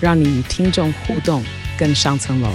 让你与听众互动更上层楼。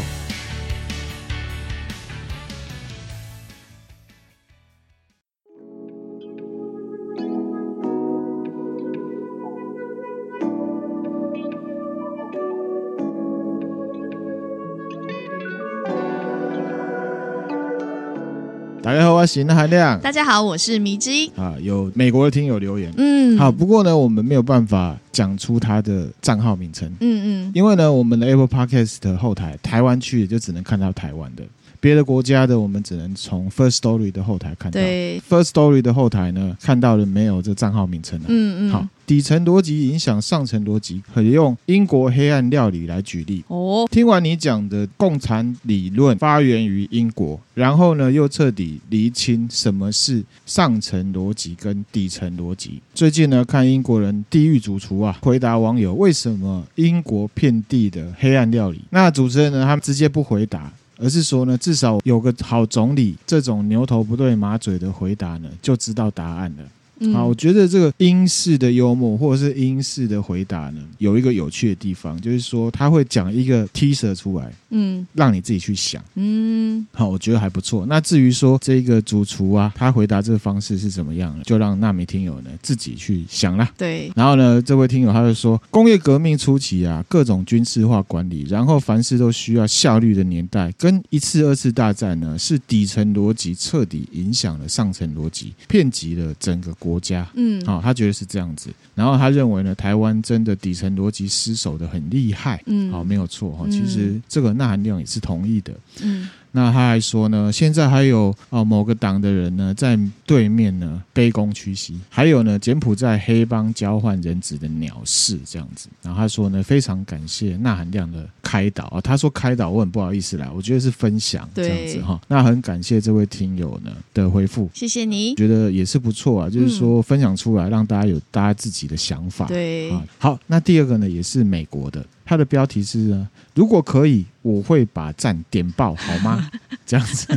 大家好，我是那含亮。大家好，我是迷之音。啊，有美国的听友留言，嗯，好，不过呢，我们没有办法讲出他的账号名称，嗯嗯，因为呢，我们的 Apple Podcast 的后台台湾区也就只能看到台湾的。别的国家的，我们只能从 First Story 的后台看到。对，First Story 的后台呢，看到了没有这账号名称呢？嗯嗯。好，底层逻辑影响上层逻辑，可以用英国黑暗料理来举例。哦，听完你讲的共产理论发源于英国，然后呢，又彻底厘清什么是上层逻辑跟底层逻辑。最近呢，看英国人地狱主厨啊，回答网友为什么英国遍地的黑暗料理。那主持人呢，他们直接不回答。而是说呢，至少有个好总理，这种牛头不对马嘴的回答呢，就知道答案了。好，我觉得这个英式的幽默或者是英式的回答呢，有一个有趣的地方，就是说他会讲一个 teaser 出来，嗯，让你自己去想，嗯，好，我觉得还不错。那至于说这个主厨啊，他回答这个方式是怎么样，就让纳米听友呢自己去想啦。对。然后呢，这位听友他就说，工业革命初期啊，各种军事化管理，然后凡事都需要效率的年代，跟一次二次大战呢，是底层逻辑彻底影响了上层逻辑，遍及了整个国。国家，嗯，好，他觉得是这样子，然后他认为呢，台湾真的底层逻辑失守的很厉害，嗯，好，没有错。哈，其实这个那含量也是同意的，嗯。那他还说呢，现在还有啊某个党的人呢在对面呢卑躬屈膝，还有呢柬埔寨黑帮交换人质的鸟事这样子。然后他说呢，非常感谢钠含量的开导啊，他说开导我很不好意思啦，我觉得是分享这样子哈。那很感谢这位听友呢的回复，谢谢你，觉得也是不错啊，就是说分享出来让大家有大家自己的想法。对，好，那第二个呢也是美国的。它的标题是呢，如果可以，我会把赞点爆，好吗？这样子，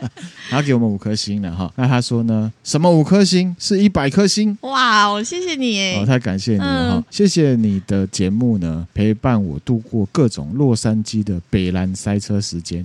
然后给我们五颗星了哈。那他说呢，什么五颗星？是一百颗星？哇，我谢谢你哎，哦，太感谢你了哈，嗯、谢谢你的节目呢，陪伴我度过各种洛杉矶的北兰塞车时间。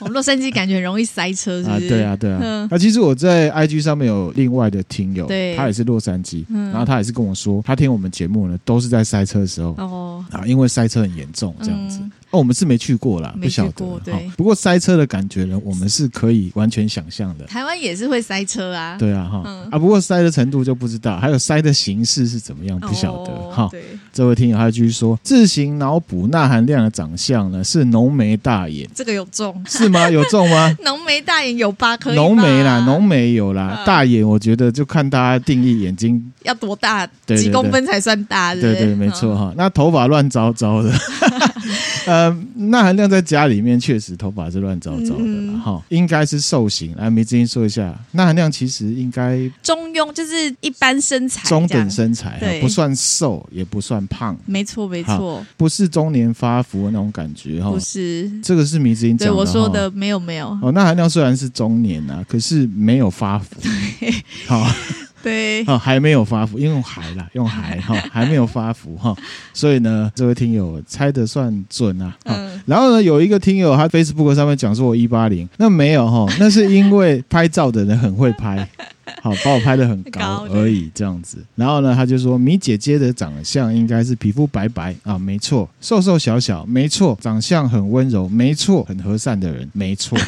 我 们洛杉矶感觉很容易塞车是不是？啊，对啊，对啊。那、嗯啊、其实我在 IG 上面有另外的听友，对他也是洛杉矶，嗯、然后他也是跟我说，他听我们节目呢，都是在塞车的时候哦，啊，因为塞车很严重这样子。嗯哦，我们是没去过啦，不晓得。对，不过塞车的感觉呢，我们是可以完全想象的。台湾也是会塞车啊。对啊，哈、嗯、啊，不过塞的程度就不知道，还有塞的形式是怎么样，不晓得。哈、哦，对，这位听友他继续说，自行脑补钠含量的长相呢是浓眉大眼，这个有中是吗？有中吗？浓眉大眼有吧？可以。浓眉啦，浓眉有啦，嗯、大眼我觉得就看大家定义眼睛要多大，几公分才算大？对对，没错哈。那头发乱糟糟的。呃，钠含量在家里面确实头发是乱糟糟的哈，应该是瘦型。来，梅子英说一下，钠含量其实应该中庸，就是一般身材，中等身材，不算瘦，也不算胖，没错没错，不是中年发福的那种感觉哈，不是，这个是迷之音讲的，对我说的没有没有。哦，那含量虽然是中年啊，可是没有发福，好。对，哦，还没有发福，因为还啦，用还哈，还没有发福哈，所以呢，这位听友猜的算准啊。嗯，然后呢，有一个听友他 Facebook 上面讲说我一八零，那没有哈，那是因为拍照的人很会拍，好把我拍得很高而已，这样子。然后呢，他就说米姐姐的长相应该是皮肤白白啊，没错，瘦瘦小小，没错，长相很温柔，没错，很和善的人，没错。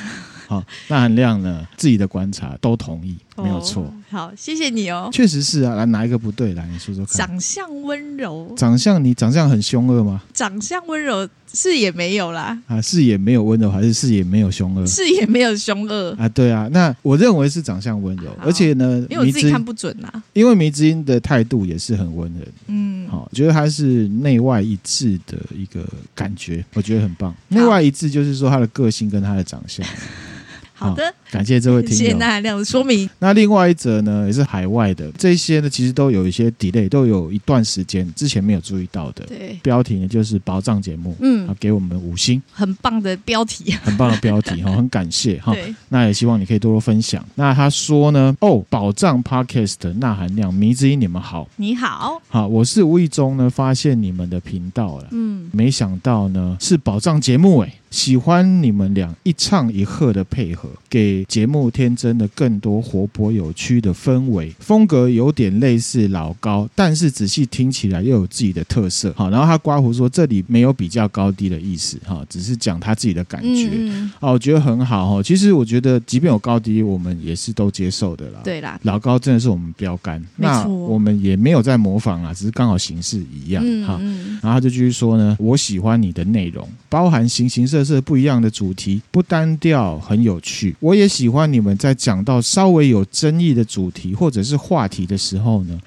好，钠含量呢，自己的观察都同意。没有错。哦好，谢谢你哦。确实是啊，来哪一个不对？来，你说说看。长相温柔，长相你长相很凶恶吗？长相温柔是也没有啦。啊，是也没有温柔，还是是也没有凶恶？是也没有凶恶啊。对啊，那我认为是长相温柔，而且呢，因为我自己看不准呐。因为迷之音的态度也是很温柔。嗯，好，觉得他是内外一致的一个感觉，我觉得很棒。内外一致就是说他的个性跟他的长相。好的，感谢这位听众。谢谢那亮的说明。那另外一则呢，也是海外的，这些呢其实都有一些 delay，都有一段时间之前没有注意到的。对，标题呢就是宝藏节目，嗯，给我们五星，很棒的标题，很棒的标题哈，很感谢哈。对，那也希望你可以多多分享。那他说呢，哦，宝藏 Podcast 钠含量迷之音，你们好，你好，好，我是无意中呢发现你们的频道了，嗯，没想到呢是宝藏节目哎。喜欢你们俩一唱一和的配合，给节目添增了更多活泼有趣的氛围。风格有点类似老高，但是仔细听起来又有自己的特色。好，然后他刮胡说这里没有比较高低的意思，哈，只是讲他自己的感觉。嗯，哦，我觉得很好哈。其实我觉得，即便有高低，我们也是都接受的啦。对啦，老高真的是我们标杆，那我们也没有在模仿啊，只是刚好形式一样。哈，然后他就继续说呢，我喜欢你的内容，包含形形色色不一样的主题，不单调，很有趣。我也喜欢你们在讲到稍微有争议的主题或者是话题的时候呢，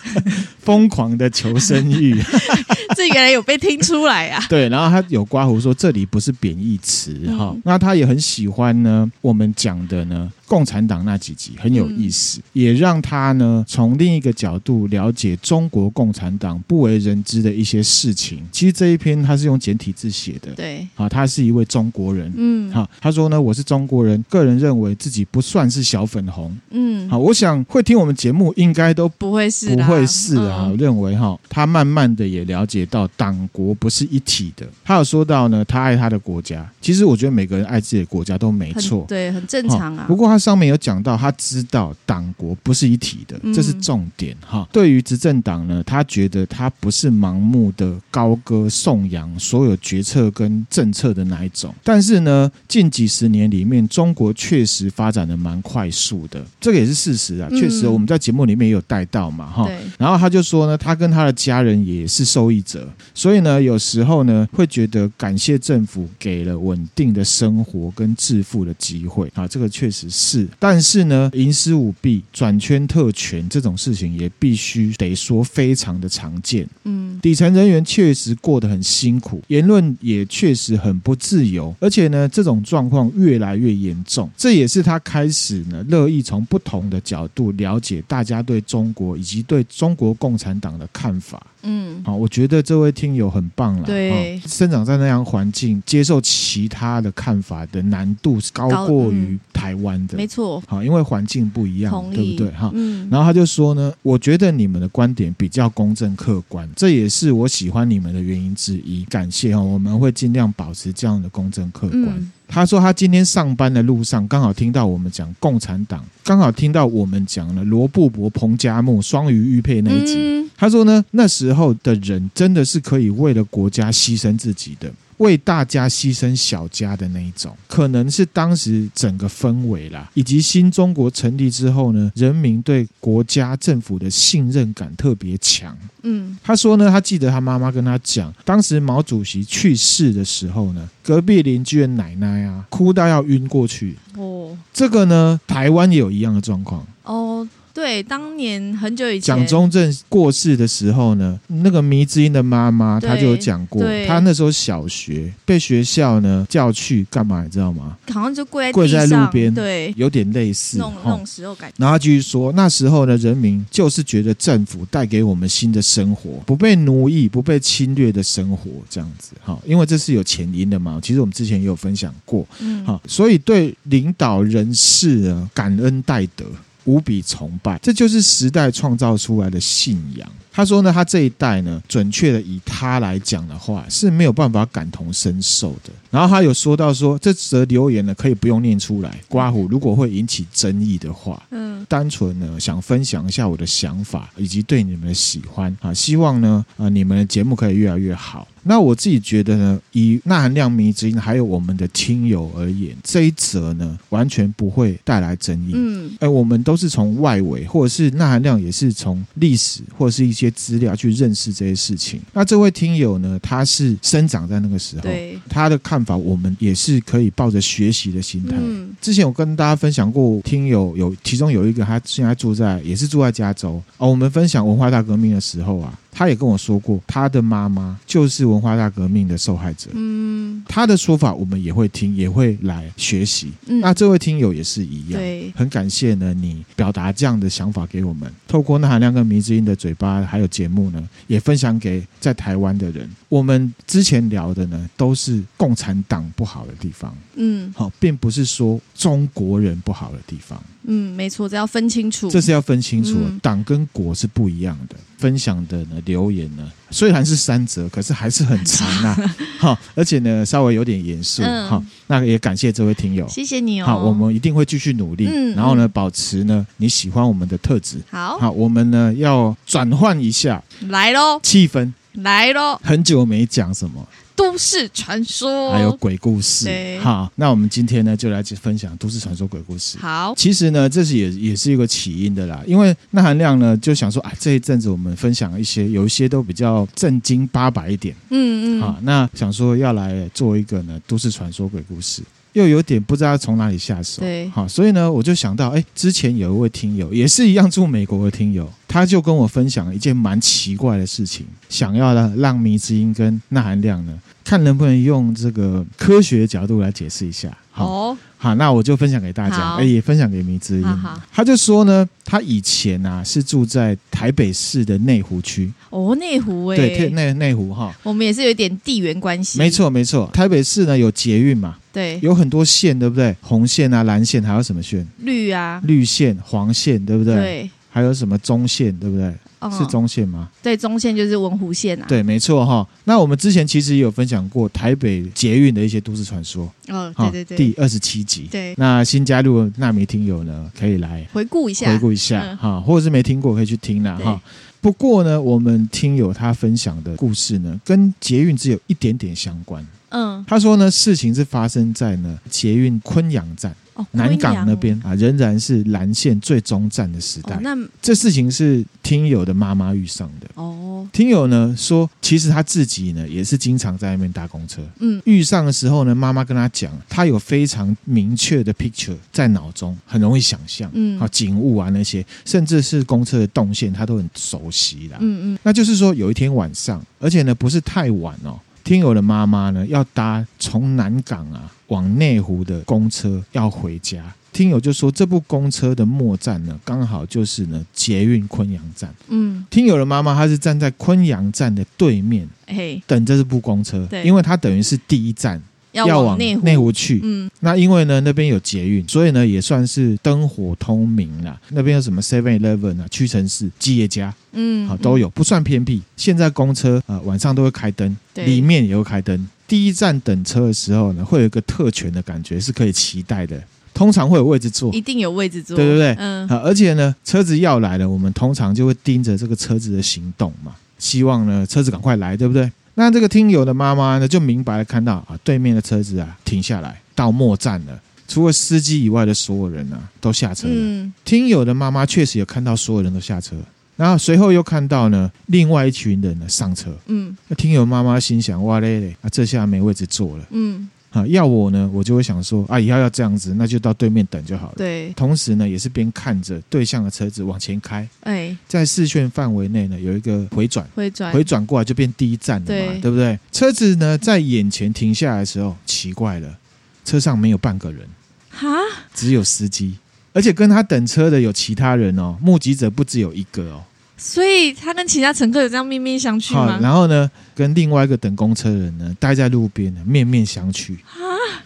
疯狂的求生欲。这原来有被听出来啊？对，然后他有刮胡说这里不是贬义词哈、嗯。那他也很喜欢呢，我们讲的呢。共产党那几集很有意思，嗯、也让他呢从另一个角度了解中国共产党不为人知的一些事情。其实这一篇他是用简体字写的，对，啊，他是一位中国人，嗯，好，他说呢，我是中国人，个人认为自己不算是小粉红，嗯，好，我想会听我们节目应该都不会是，不会是啊，我认为哈，他慢慢的也了解到党国不是一体的。他有说到呢，他爱他的国家，其实我觉得每个人爱自己的国家都没错，对，很正常啊。不过他。上面有讲到，他知道党国不是一体的，这是重点哈。对于执政党呢，他觉得他不是盲目的高歌颂扬所有决策跟政策的那一种。但是呢，近几十年里面，中国确实发展的蛮快速的，这个也是事实啊。确实，我们在节目里面也有带到嘛哈。然后他就说呢，他跟他的家人也是受益者，所以呢，有时候呢，会觉得感谢政府给了稳定的生活跟致富的机会啊。这个确实是。是，但是呢，营私舞弊、转圈特权这种事情也必须得说非常的常见。嗯，底层人员确实过得很辛苦，言论也确实很不自由，而且呢，这种状况越来越严重。这也是他开始呢，乐意从不同的角度了解大家对中国以及对中国共产党的看法。嗯，好，我觉得这位听友很棒了。对，生长在那样环境，接受其他的看法的难度是高过于台湾的。没错，好，因为环境不一样，对不对？哈，嗯。然后他就说呢，我觉得你们的观点比较公正客观，这也是我喜欢你们的原因之一。感谢哈，我们会尽量保持这样的公正客观。嗯。他说他今天上班的路上刚好听到我们讲共产党，刚好听到我们讲了罗布泊、彭加木双鱼玉佩那一集。嗯。他说呢，那时候的人真的是可以为了国家牺牲自己的。为大家牺牲小家的那一种，可能是当时整个氛围啦，以及新中国成立之后呢，人民对国家政府的信任感特别强。嗯，他说呢，他记得他妈妈跟他讲，当时毛主席去世的时候呢，隔壁邻居的奶奶啊，哭到要晕过去。哦，这个呢，台湾也有一样的状况。哦。对，当年很久以前，蒋中正过世的时候呢，那个迷之音的妈妈，她就有讲过，她那时候小学被学校呢叫去干嘛，你知道吗？好像就跪在跪在路边，对，有点类似那种那种时候感觉。然后他继续说，那时候呢，人民就是觉得政府带给我们新的生活，不被奴役、不被侵略的生活，这样子哈，因为这是有前因的嘛。其实我们之前也有分享过，嗯，好，所以对领导人士呢，感恩戴德。无比崇拜，这就是时代创造出来的信仰。他说呢，他这一代呢，准确的以他来讲的话是没有办法感同身受的。然后他有说到说，这则留言呢可以不用念出来，刮胡如果会引起争议的话，嗯，单纯呢想分享一下我的想法以及对你们的喜欢啊，希望呢啊你们的节目可以越来越好。那我自己觉得呢，以钠含量迷之音还有我们的听友而言，这一则呢完全不会带来争议。嗯，哎，我们都是从外围，或者是钠含量也是从历史或者是一些资料去认识这些事情。那这位听友呢，他是生长在那个时候，他的看法，我们也是可以抱着学习的心态。嗯，之前我跟大家分享过，听友有其中有一个，他现在住在也是住在加州哦。我们分享文化大革命的时候啊。他也跟我说过，他的妈妈就是文化大革命的受害者。嗯，他的说法我们也会听，也会来学习。嗯，那这位听友也是一样，对，很感谢呢，你表达这样的想法给我们，透过那含量跟迷之音的嘴巴，还有节目呢，也分享给在台湾的人。我们之前聊的呢，都是共产党不好的地方。嗯，好，并不是说中国人不好的地方。嗯，没错，这要分清楚。这是要分清楚，嗯、党跟国是不一样的。分享的呢，留言呢，虽然是三折，可是还是很长啊。好，而且呢，稍微有点严肃。好、嗯，那也感谢这位听友，谢谢你哦。好，我们一定会继续努力。嗯，然后呢，保持呢你喜欢我们的特质。好，好，我们呢要转换一下，来喽，气氛来喽。很久没讲什么。都市传说。还有鬼故事，好，那我们今天呢就来分享都市传说鬼故事。好，其实呢这是也也是一个起因的啦，因为那含量呢就想说啊这一阵子我们分享一些有一些都比较正经八百一点，嗯嗯，好，那想说要来做一个呢都市传说鬼故事。又有点不知道从哪里下手，对，好，所以呢，我就想到，哎，之前有一位听友，也是一样住美国的听友，他就跟我分享一件蛮奇怪的事情，想要呢让迷之音跟纳含量呢，看能不能用这个科学角度来解释一下。好，哦、好，那我就分享给大家，哎，也分享给迷之音。他就说呢，他以前啊是住在台北市的内湖区。哦，内湖哎，对，内内湖哈。我们也是有点地缘关系。没错，没错。台北市呢有捷运嘛？对，有很多线，对不对？红线啊，蓝线，还有什么线？绿啊，绿线、黄线，对不对？对。还有什么中线，对不对？哦、是中线吗？对，中线就是文湖线啊。对，没错哈。那我们之前其实也有分享过台北捷运的一些都市传说。哦，对对对。第二十七集。对。那新加入的纳米听友呢，可以来回顾一下，回顾一下哈，嗯、或者是没听过可以去听啦哈。不过呢，我们听友他分享的故事呢，跟捷运只有一点点相关。嗯，他说呢，事情是发生在呢捷运昆阳站。哦、南港那边啊，仍然是蓝线最终站的时代。哦、那这事情是听友的妈妈遇上的。哦，听友呢说，其实他自己呢也是经常在外面搭公车。嗯，遇上的时候呢，妈妈跟他讲，他有非常明确的 picture 在脑中，很容易想象。嗯，啊，景物啊那些，甚至是公车的动线，他都很熟悉啦。嗯嗯，那就是说有一天晚上，而且呢不是太晚哦。听友的妈妈呢，要搭从南港啊往内湖的公车要回家。听友就说，这部公车的末站呢，刚好就是呢捷运昆阳站。嗯，听友的妈妈她是站在昆阳站的对面，嘿，等这部公车，对，因为她等于是第一站。要往内湖去，嗯，那因为呢那边有捷运，所以呢也算是灯火通明啦。那边有什么 Seven Eleven 啊、屈臣氏、吉野家，嗯，好都有，不算偏僻。现在公车啊、呃、晚上都会开灯，对里面也会开灯。第一站等车的时候呢，会有一个特权的感觉，是可以期待的。通常会有位置坐，一定有位置坐，对对对，嗯，好，而且呢车子要来了，我们通常就会盯着这个车子的行动嘛，希望呢车子赶快来，对不对？那这个听友的妈妈呢，就明白了看到啊，对面的车子啊停下来，到末站了。除了司机以外的所有人啊，都下车了。嗯，听友的妈妈确实有看到所有人都下车，然后随后又看到呢，另外一群人呢上车。嗯，那听友妈妈心想：哇嘞嘞，啊，这下没位置坐了。嗯。啊，要我呢，我就会想说，啊，以后要这样子，那就到对面等就好了。对，同时呢，也是边看着对向的车子往前开。哎，在视线范围内呢，有一个回转，回转，回转过来就变第一站了嘛，对，对不对？车子呢，在眼前停下来的时候，奇怪了，车上没有半个人，哈，只有司机，而且跟他等车的有其他人哦，目击者不只有一个哦。所以他跟其他乘客有这样面面相觑吗？好，然后呢，跟另外一个等公车的人呢，待在路边呢，面面相觑。啊！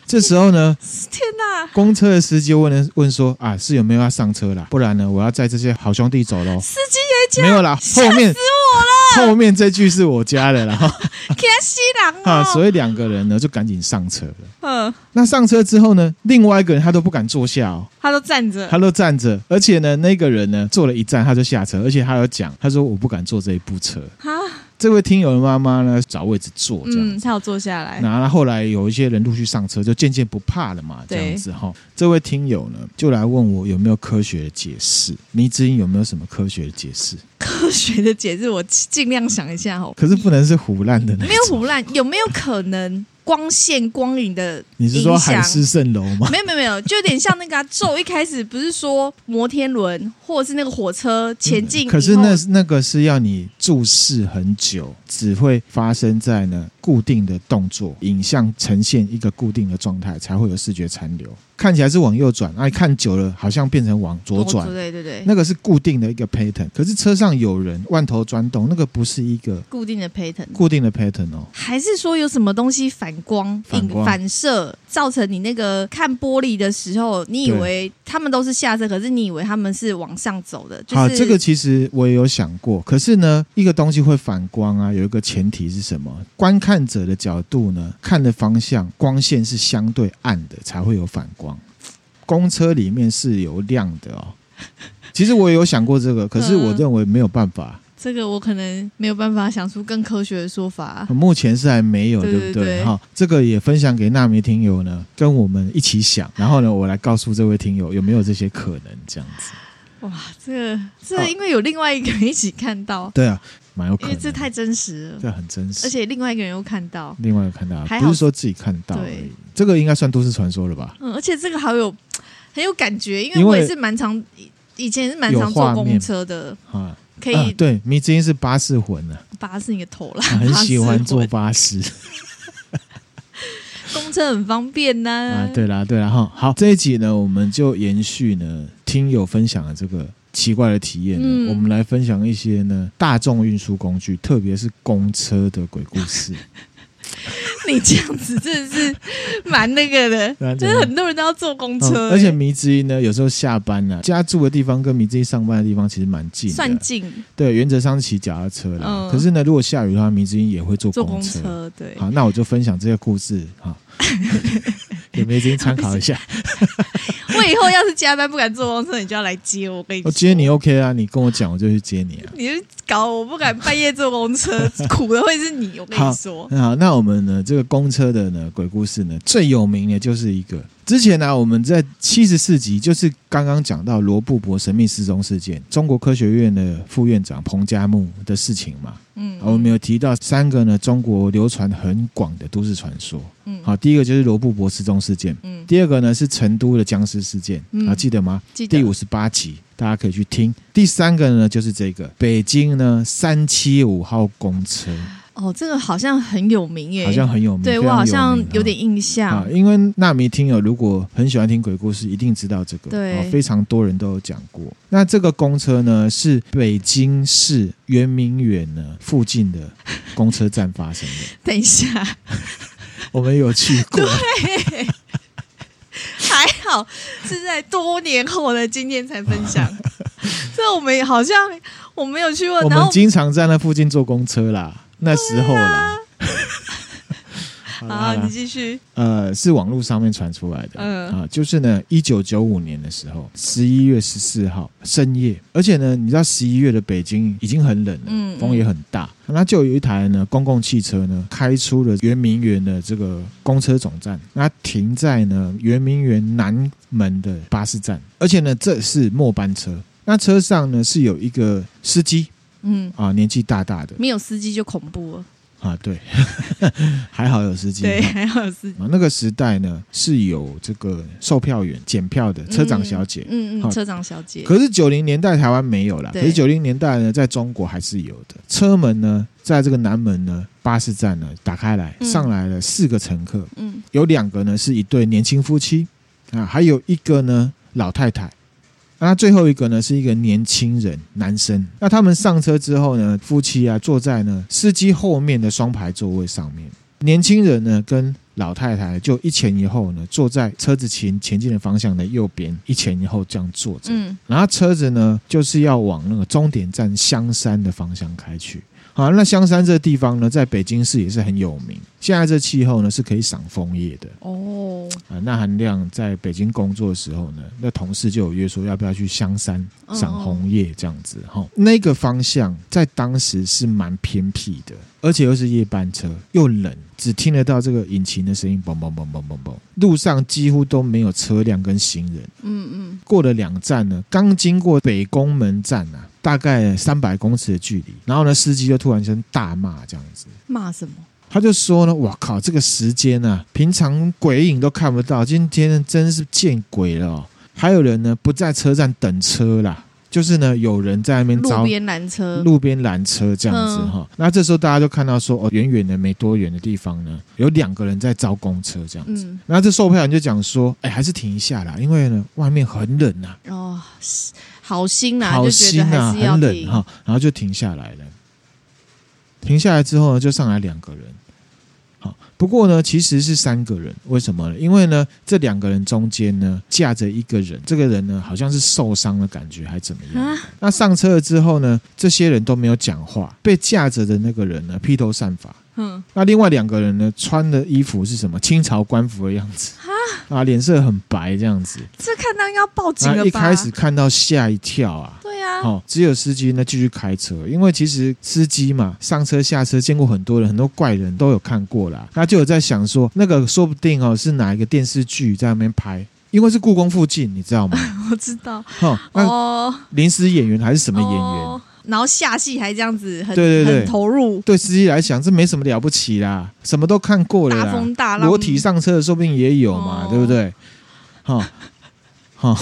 这时候呢，天哪！公车的司机问了问说：“啊，是有没有要上车啦？不然呢，我要载这些好兄弟走喽。”司机也讲没有啦，后面。后面这句是我家的啦，然 后天西郎啊，哦，所以两个人呢就赶紧上车了。嗯，那上车之后呢，另外一个人他都不敢坐下哦，他都站着，他都站着，而且呢，那个人呢坐了一站他就下车，而且他有讲，他说我不敢坐这一部车。哈，这位听友的妈妈呢找位置坐这样嗯，子。他有坐下来，然后后来有一些人陆续上车，就渐渐不怕了嘛，这对样子哈。这位听友呢就来问我有没有科学的解释，迷之音有没有什么科学的解释？科学的解释我尽量想一下哦，可是不能是胡乱的没有胡乱，有没有可能光线光影的你是说海市蜃楼吗？没有没有没有，就有点像那个啊咒一开始不是说摩天轮或者是那个火车前进可是那那个是要你注视很久，只会发生在呢固定的动作，影像呈现一个固定的状态，才会有视觉残留。看起来是往右转，哎、啊，看久了好像变成往左转。对对对，那个是固定的一个 pattern，可是车上有人万头转动，那个不是一个固定的 pattern，固定的 pattern 哦。还是说有什么东西反光、反射，造成你那个看玻璃的时候，你以为他们都是下车，可是你以为他们是往上走的。就是、好，这个其实我也有想过，可是呢，一个东西会反光啊，有一个前提是什么？观看者的角度呢，看的方向光线是相对暗的，才会有反光。公车里面是有亮的哦。其实我也有想过这个，可是我认为没有办法。这个我可能没有办法想出更科学的说法。目前是还没有，对对不对？对对哈，这个也分享给纳米听友呢，跟我们一起想。然后呢，我来告诉这位听友有没有这些可能，这样子。哇，这个这个、因为有另外一个人一起看到，对啊，蛮有可能，因为这太真实了，这很真实，而且另外一个人又看到，另外一个看到，不是说自己看到而已对。这个应该算都市传说了吧？嗯，而且这个好有很有感觉，因为我也是蛮常以前也是蛮常坐公车的啊，可以、啊、对，迷之音是巴士魂呢、啊，巴士你个头啦，很喜欢坐巴士，公车很方便呢、啊。啊，对啦，对啦，哈，好，这一集呢，我们就延续呢听友分享的这个奇怪的体验呢，嗯、我们来分享一些呢大众运输工具，特别是公车的鬼故事。你这样子真的是蛮那个的，就是很多人都要坐公车、欸嗯，而且迷之音呢，有时候下班呢、啊，家住的地方跟迷之音上班的地方其实蛮近，算近。对，原则上是骑脚踏车啦。嗯、可是呢，如果下雨的话，迷之音也会坐公车。坐公车，对。好，那我就分享这个故事哈，给迷之音参考一下。我以后要是加班不敢坐公车，你就要来接我。我跟你说，我接你 OK 啊，你跟我讲，我就去接你啊。你就搞我不敢半夜坐公车，苦的会是你。我跟你说。好，好，那我们呢，这个公车的呢鬼故事呢，最有名的就是一个。之前呢、啊，我们在七十四集就是刚刚讲到罗布泊神秘失踪事件，中国科学院的副院长彭加木的事情嘛。嗯，我们有提到三个呢，中国流传很广的都市传说。嗯，好，第一个就是罗布泊失踪事件。嗯，第二个呢是成都的僵尸事件。嗯，好，记得吗？记得。第五十八集大家可以去听。第三个呢就是这个北京呢三七五号公车。哦，这个好像很有名耶，好像很有名，对我好像有点印象。啊，因为纳米听友如果很喜欢听鬼故事，一定知道这个，对，啊，非常多人都有讲过。那这个公车呢，是北京市圆明园呢附近的公车站发生的。等一下，我们有去过，对，还好是在多年后的今天才分享。这我们好像我没有去过，我们经常在那附近坐公车啦。那时候啦，好，好，你继续。呃，是网络上面传出来的，嗯。啊，就是呢，一九九五年的时候，十一月十四号深夜，而且呢，你知道十一月的北京已经很冷了，嗯，风也很大，那就有一台呢公共汽车呢开出了圆明园的这个公车总站，那停在呢圆明园南门的巴士站，而且呢这是末班车，那车上呢是有一个司机。嗯啊，年纪大大的，没有司机就恐怖了啊！对，还好有司机，对，还好有司机。啊，那个时代呢是有这个售票员检票的车长小姐，嗯嗯，嗯，车长小姐。可是九零年代台湾没有啦，可是九零年代呢，在中国还是有的。车门呢，在这个南门呢巴士站呢打开来，上来了四个乘客，嗯，有两个呢是一对年轻夫妻啊，还有一个呢老太太。那最后一个呢，是一个年轻人，男生。那他们上车之后呢，夫妻啊坐在呢司机后面的双排座位上面。年轻人呢跟老太太就一前一后呢坐在车子前前进的方向的右边，一前一后这样坐着。嗯。然后车子呢就是要往那个终点站香山的方向开去。好，那香山这个地方呢，在北京市也是很有名。现在这气候呢，是可以赏枫叶的哦。啊，那韩亮在北京工作的时候呢，那同事就有约说，要不要去香山赏红叶这样子哈、哦。那个方向在当时是蛮偏僻的，而且又是夜班车，又冷，只听得到这个引擎的声音，嘣嘣嘣嘣嘣嘣。路上几乎都没有车辆跟行人。嗯嗯。过了两站呢，刚经过北宫门站啊。大概三百公尺的距离，然后呢，司机就突然间大骂这样子，骂什么？他就说呢：“我靠，这个时间啊，平常鬼影都看不到，今天真是见鬼了哦！还有人呢不在车站等车啦，就是呢有人在那边招路边拦车，路边拦车这样子哈。那这时候大家就看到说，哦，远远的没多远的地方呢，有两个人在招公车这样子。然后这售票员就讲说：，哎，还是停一下啦，因为呢外面很冷啊。哦。”好心啊，好心啊，很冷哈，然后就停下来了。停下来之后呢，就上来两个人。好，不过呢，其实是三个人。为什么呢？因为呢，这两个人中间呢，架着一个人。这个人呢，好像是受伤的感觉，还怎么样？那上车了之后呢，这些人都没有讲话。被架着的那个人呢，披头散发。嗯。那另外两个人呢，穿的衣服是什么？清朝官服的样子。啊，脸色很白，这样子。这看到应该要报警了吧？一开始看到吓一跳啊。对啊。哦，只有司机呢继续开车，因为其实司机嘛，上车下车见过很多人，很多怪人都有看过啦。他就有在想说，那个说不定哦是哪一个电视剧在那边拍，因为是故宫附近，你知道吗？我知道。哦，那临时演员还是什么演员？哦然后下戏还这样子很，对对对，很投入。对司机来讲，这没什么了不起啦，什么都看过了啦。大风大浪，裸体上车的说不定也有嘛，哦、对不对？好、哦，好、哦。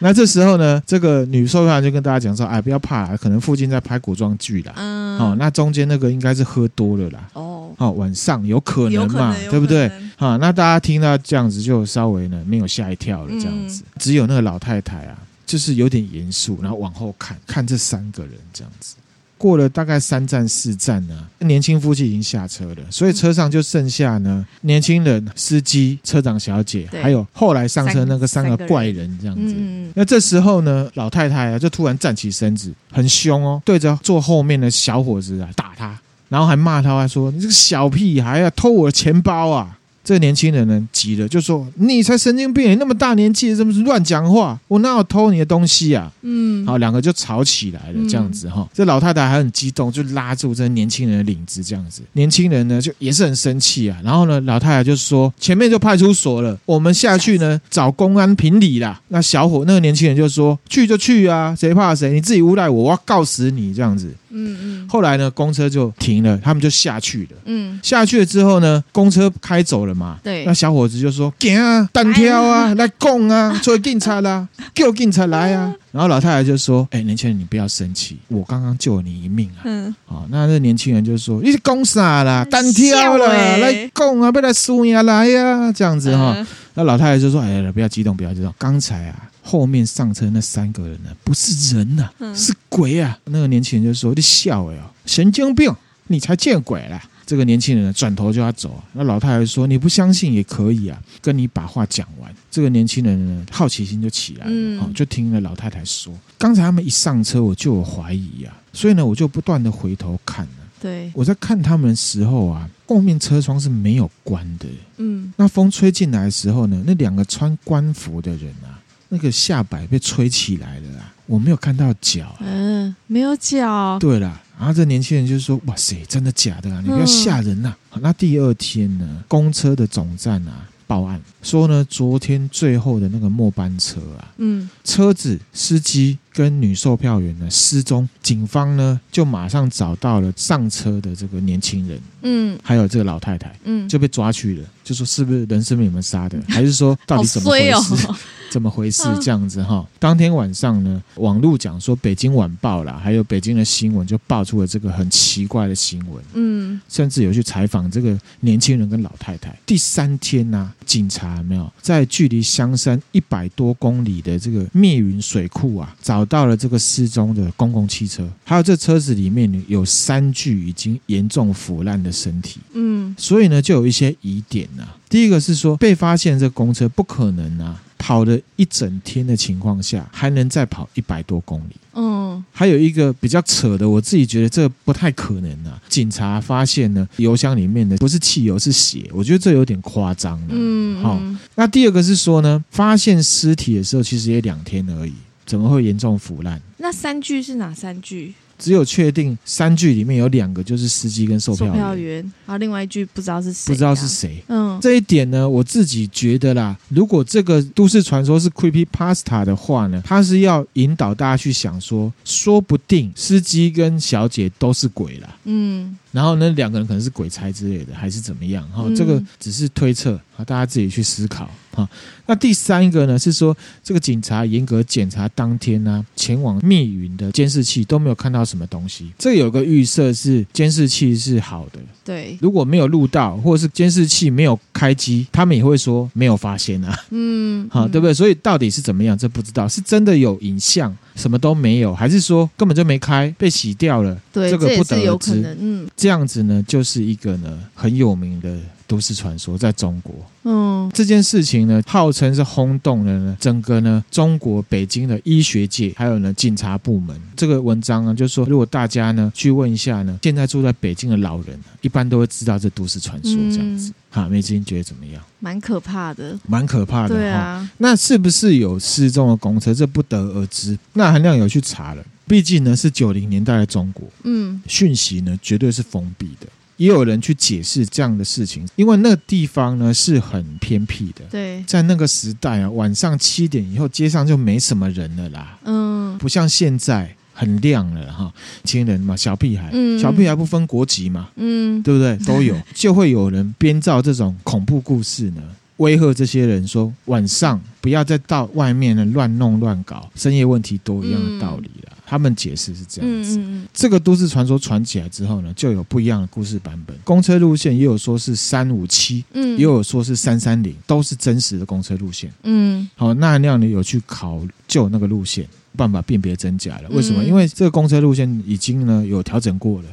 那这时候呢，这个女售票员就跟大家讲说：“哎，不要怕啦，可能附近在拍古装剧啦。嗯，好、哦，那中间那个应该是喝多了啦。哦，好、哦，晚上有可能嘛，能对不对？好、哦，那大家听到这样子就稍微呢没有吓一跳了，这样子，嗯、只有那个老太太啊。”就是有点严肃，然后往后看看这三个人这样子，过了大概三站四站呢，年轻夫妻已经下车了，所以车上就剩下呢年轻人、司机、车长小姐，还有后来上车那个三个怪人这样子。那这时候呢，老太太啊就突然站起身子，很凶哦，对着坐后面的小伙子啊打他，然后还骂他，还说：“你这个小屁孩啊，偷我的钱包啊！”这个年轻人呢急了，就说：“你才神经病！你那么大年纪，怎么是乱讲话？我哪有偷你的东西啊？”嗯，好，两个就吵起来了，这样子哈。嗯、这老太太还很激动，就拉住这年轻人的领子，这样子。年轻人呢就也是很生气啊。然后呢，老太太就说：“前面就派出所了，我们下去呢 找公安评理啦。”那小伙那个年轻人就说：“去就去啊，谁怕谁？你自己诬赖我，我要告死你！”这样子。嗯嗯。后来呢，公车就停了，他们就下去了。嗯，下去了之后呢，公车开走了。嘛，对，那小伙子就说：“行啊，单挑啊，来讲啊，做警察啦，叫警察来啊。”然后老太太就说：“哎，年轻人，你不要生气，我刚刚救了你一命啊。”嗯，好，那那年轻人就说：“你是公啥啦？单挑了，来讲啊，不要来输呀，来呀，这样子哈。”那老太太就说：“哎呀，不要激动，不要激动。刚才啊，后面上车那三个人呢，不是人呐，是鬼啊。”那个年轻人就说：“你笑哎，神经病，你才见鬼了。”这个年轻人呢，转头就要走，那老太太说：“你不相信也可以啊，跟你把话讲完。”这个年轻人呢，好奇心就起来了，嗯、就听了老太太说：“刚才他们一上车，我就有怀疑啊，所以呢，我就不断的回头看了。对，我在看他们的时候啊，后面车窗是没有关的。嗯，那风吹进来的时候呢，那两个穿官服的人啊，那个下摆被吹起来了啊，我没有看到脚。嗯，没有脚。对了。”然后这年轻人就说：“哇塞，真的假的啊？你不要吓人呐、啊！”嗯、那第二天呢，公车的总站啊报案说呢，昨天最后的那个末班车啊，嗯，车子、司机跟女售票员呢失踪，警方呢就马上找到了上车的这个年轻人，嗯，还有这个老太太，嗯，就被抓去了，就说是不是人是被你们杀的，还是说到底怎么回事？怎么回事？这样子哈，当天晚上呢，网络讲说《北京晚报》啦，还有北京的新闻就爆出了这个很奇怪的新闻。嗯，甚至有去采访这个年轻人跟老太太。第三天呢、啊，警察没有在距离香山一百多公里的这个密云水库啊，找到了这个失踪的公共汽车，还有这车子里面有三具已经严重腐烂的身体。嗯，所以呢，就有一些疑点呐、啊。第一个是说，被发现这公车不可能啊。跑了一整天的情况下，还能再跑一百多公里？嗯，嗯，还有一个比较扯的，我自己觉得这不太可能啊。警察发现呢，油箱里面的不是汽油是血，我觉得这有点夸张了。嗯，好，那第二个是说呢，发现尸体的时候其实也两天而已，怎么会严重腐烂？那三具是哪三具？只有确定三具里面有两个就是司机跟售票员，售票员，然后另外一具不知道是谁，不知道是谁。嗯，这一点呢，我自己觉得啦，如果这个都市传说是 creepypasta 的话呢，它是要引导大家去想说，说不定司机跟小姐都是鬼啦。嗯。然后呢，两个人可能是鬼差之类的，还是怎么样？哈、嗯，这个只是推测啊，大家自己去思考哈。那第三个呢，是说这个警察严格检查当天呢、啊，前往密云的监视器都没有看到什么东西。这有个预设是监视器是好的，对。如果没有录到，或者是监视器没有开机，他们也会说没有发现啊。嗯，好，对不对？所以到底是怎么样？这不知道是真的有影像，什么都没有，还是说根本就没开，被洗掉了？对，这个不得而知。嗯。这样子呢，就是一个呢很有名的都市传说，在中国。嗯，这件事情呢，号称是轰动了呢整个呢中国北京的医学界，还有呢警察部门。这个文章呢，就是说如果大家呢去问一下呢，现在住在北京的老人，一般都会知道这都市传说这样子。哈、嗯，梅子英觉得怎么样？蛮可怕的，蛮可怕的。对啊，那是不是有失踪的公车？这不得而知。那韩亮有去查了。毕竟呢是九零年代的中国，嗯，讯息呢绝对是封闭的。也有人去解释这样的事情，因为那个地方呢是很偏僻的。对，在那个时代啊，晚上七点以后街上就没什么人了啦。嗯，不像现在很亮了哈，亲人嘛，小屁孩，嗯，小屁孩不分国籍嘛，嗯，对不对？都有，就会有人编造这种恐怖故事呢。威吓这些人说，晚上不要再到外面呢乱弄乱搞，深夜问题都一样的道理了。嗯、他们解释是这样子。嗯嗯、这个都市传说传起来之后呢，就有不一样的故事版本。公车路线也有说是三五七，嗯，也有说是三三零，都是真实的公车路线。嗯，好，那那样你有去考究那个路线，办法辨别真假了？为什么？嗯、因为这个公车路线已经呢有调整过了。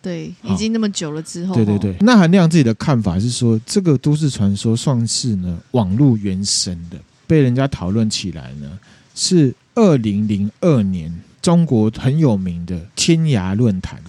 对，已经那么久了之后，对对对。那韩亮自己的看法是说，这个都市传说算是呢网络原生的，被人家讨论起来呢，是二零零二年中国很有名的天涯论坛。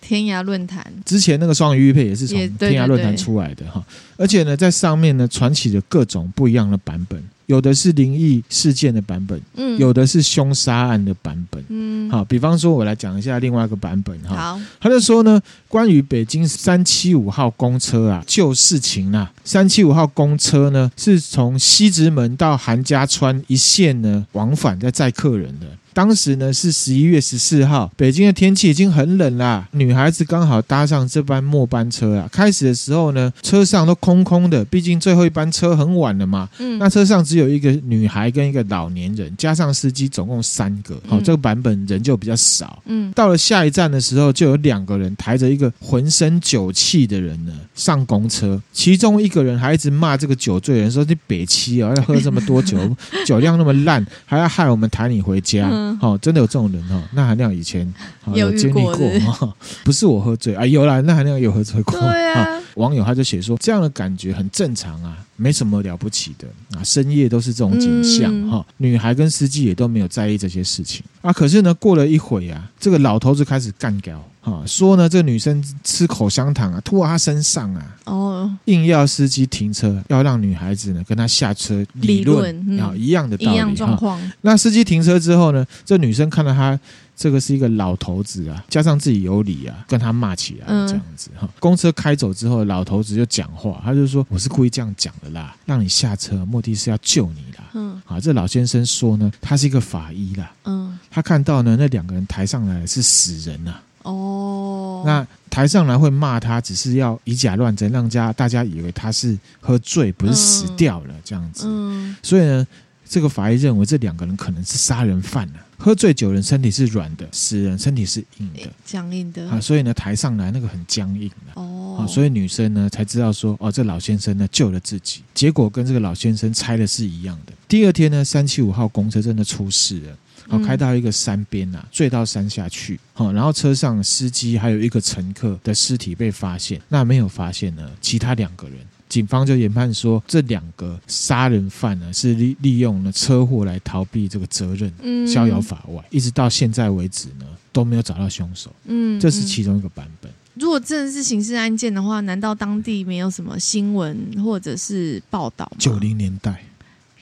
天涯论坛之前那个双鱼玉佩也是从天涯论坛出来的哈，而且呢，在上面呢传起了各种不一样的版本。有的是灵异事件的版本，嗯，有的是凶杀案的版本，嗯，好，比方说，我来讲一下另外一个版本哈，好，他就说呢，关于北京三七五号公车啊，旧事情啊，三七五号公车呢，是从西直门到韩家川一线呢往返在载客人的。当时呢是十一月十四号，北京的天气已经很冷啦。女孩子刚好搭上这班末班车啊。开始的时候呢，车上都空空的，毕竟最后一班车很晚了嘛。嗯，那车上只有一个女孩跟一个老年人，加上司机，总共三个。好，这个版本人就比较少。嗯，到了下一站的时候，就有两个人抬着一个浑身酒气的人呢上公车，其中一个人还一直骂这个酒醉人说：“你北七啊，要喝这么多酒，酒量那么烂，还要害我们抬你回家。”好、哦，真的有这种人哦。那含量以前、哦、有经历过、哦，不是我喝醉啊，有啦。那含量有喝醉过。对啊、哦，网友他就写说，这样的感觉很正常啊，没什么了不起的啊。深夜都是这种景象哈、嗯哦，女孩跟司机也都没有在意这些事情啊。可是呢，过了一会啊，这个老头子开始干譙。啊，说呢，这个女生吃口香糖啊，吐到她身上啊，哦，硬要司机停车，要让女孩子呢跟他下车理论，啊、嗯，一样的道理，一样状况。那司机停车之后呢，这女生看到他这个是一个老头子啊，加上自己有理啊，跟他骂起来这样子哈。嗯、公车开走之后，老头子就讲话，他就说：“我是故意这样讲的啦，让你下车，目的是要救你啦。”嗯，啊，这老先生说呢，他是一个法医啦，嗯，他看到呢那两个人抬上来是死人呐、啊。哦，那抬上来会骂他，只是要以假乱真，让家大家以为他是喝醉，不是死掉了这样子。嗯，所以呢，这个法医认为这两个人可能是杀人犯了。喝醉酒人身体是软的，死人身体是硬的，僵硬的啊。所以呢，抬上来那个很僵硬的。哦，所以女生呢才知道说，哦，这老先生呢救了自己，结果跟这个老先生猜的是一样的。第二天呢，三七五号公车真的出事了。好，开到一个山边呐、啊，坠到山下去。好，然后车上司机还有一个乘客的尸体被发现，那没有发现呢，其他两个人警方就研判说，这两个杀人犯呢是利利用了车祸来逃避这个责任，嗯逍遥法外。一直到现在为止呢，都没有找到凶手。嗯，这是其中一个版本。如果真的是刑事案件的话，难道当地没有什么新闻或者是报道吗？九零年代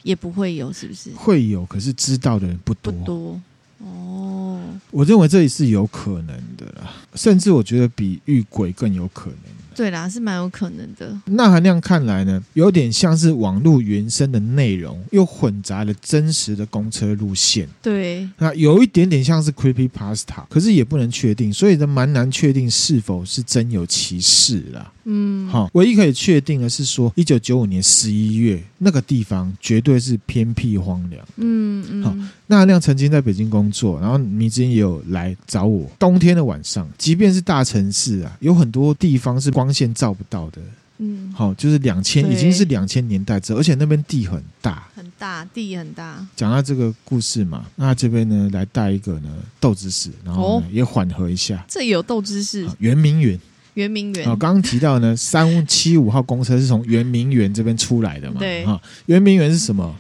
也不会有，是不是？会有，可是知道的人不多。不多哦。我认为这里是有可能的啦，甚至我觉得比遇鬼更有可能。对啦，是蛮有可能的。那含量看来呢，有点像是网络原生的内容，又混杂了真实的公车路线。对，那有一点点像是 creepypasta，可是也不能确定，所以呢，蛮难确定是否是真有其事啦。嗯，好，唯一可以确定的是说，一九九五年十一月那个地方绝对是偏僻荒凉。嗯嗯，好，那含亮曾经在北京工作，然后迷之音也有来找我。冬天的晚上，即便是大城市啊，有很多地方是光线照不到的。嗯，好，就是两千已经是两千年代之后，而且那边地很大。很大，地很大。讲到这个故事嘛，那这边呢来带一个呢豆知识，然后、哦也缓和一下。这有豆知识好，圆明园。圆明园哦，刚刚提到呢，三七五号公车是从圆明园这边出来的嘛？对哈，圆明园是什么？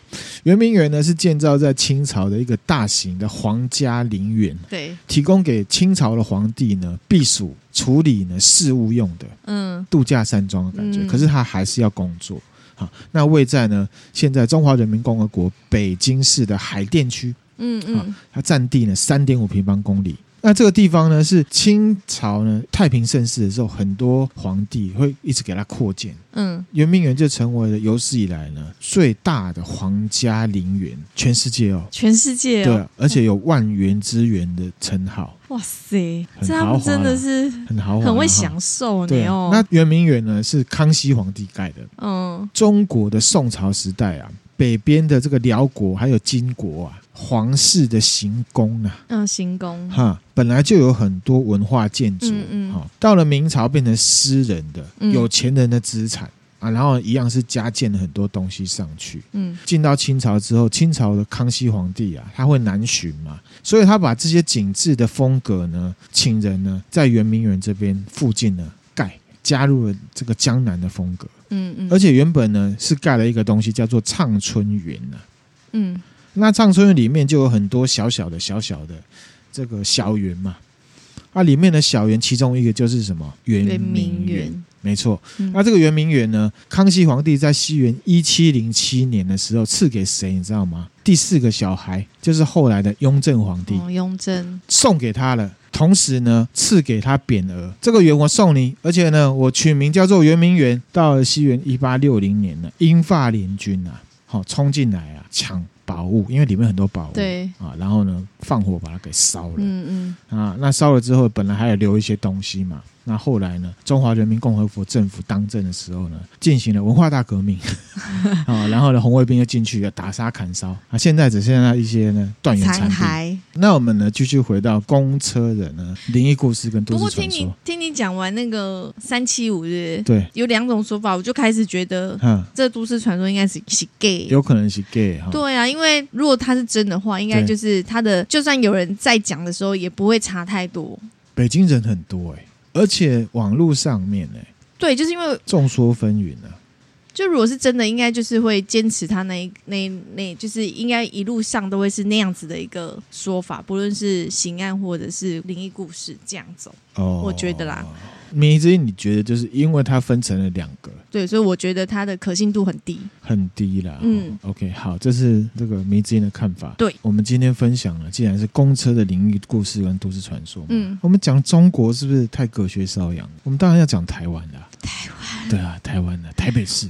圆明园呢是建造在清朝的一个大型的皇家陵园，对，提供给清朝的皇帝呢避暑、处理呢事务用的嗯度假山庄的感觉。嗯可是他还是要工作。好，那位在呢现在中华人民共和国北京市的海淀区，嗯嗯，它占地呢三点五平方公里。那这个地方呢，是清朝呢太平盛世的时候，很多皇帝会一直给它扩建。嗯，圆明园就成为了有史以来呢最大的皇家陵园，全世界哦，全世界对哦，，而且有万园之园的称号，哇塞，很这他们真的是很豪华，很会享受对啊你哦。那圆明园呢是康熙皇帝盖的，嗯。中国的宋朝时代啊，北边的这个辽国还有金国啊，皇室的行宫啊。嗯，行宫，哈，本来就有很多文化建筑，嗯到了明朝变成私人的、嗯。有钱人的资产啊，然后一样是加建了很多东西上去。嗯。进到清朝之后，清朝的康熙皇帝啊，他会南巡嘛，所以他把这些景致的风格呢，请人呢在圆明园这边附近呢盖，加入了这个江南的风格，嗯嗯，而且原本呢是盖了一个东西叫做畅春园呢。嗯那畅春园里面就有很多小小的、小小的这个小园嘛，啊，里面的小园其中一个就是什么圆圆明园，没错。嗯那这个圆明园呢，康熙皇帝在西元一七零七年的时候赐给谁？你知道吗？第四个小孩就是后来的雍正皇帝，哦，雍正，送给他了。同时呢，赐给他匾额，这个园我送你，而且呢，我取名叫做圆明园。到了西元一八六零年呢，英法联军啊，好冲进来啊，抢宝物，因为里面很多宝物，对啊，然后呢，放火把它给烧了。嗯嗯啊，那烧了之后，本来还有留一些东西嘛。那后来呢，中华人民共和国政府当政的时候呢，进行了文化大革命 啊，然后呢，红卫兵又进去了打杀砍烧啊，现在只剩下一些呢断垣残。骸。那我们呢，继续回到公车人呢灵异故事跟都不过听你市传说。听你讲完那个三七五日，对，有两种说法，我就开始觉得嗯，这都市传说应该是是 gay。有可能是 gay 哈。对啊，因为如果他是真的话，应该就是他的，就算有人在讲的时候，也不会差太多。北京人很多哎、而且网络上面哎、对，就是因为众说纷纭啊。就如果是真的，应该就是会坚持他那一那那，就是应该一路上都会是那样子的一个说法，不论是刑案或者是灵异故事这样走。哦，我觉得啦。迷之音，你觉得就是因为它分成了两个，对，所以我觉得它的可信度很低。很低啦。嗯哦，OK，好，这是这个迷之音的看法。对，我们今天分享了，既然是公车的灵异故事跟都市传说，嗯我们讲中国是不是太隔靴搔痒？我们当然要讲台湾啦。台湾，对啊，台湾的台北市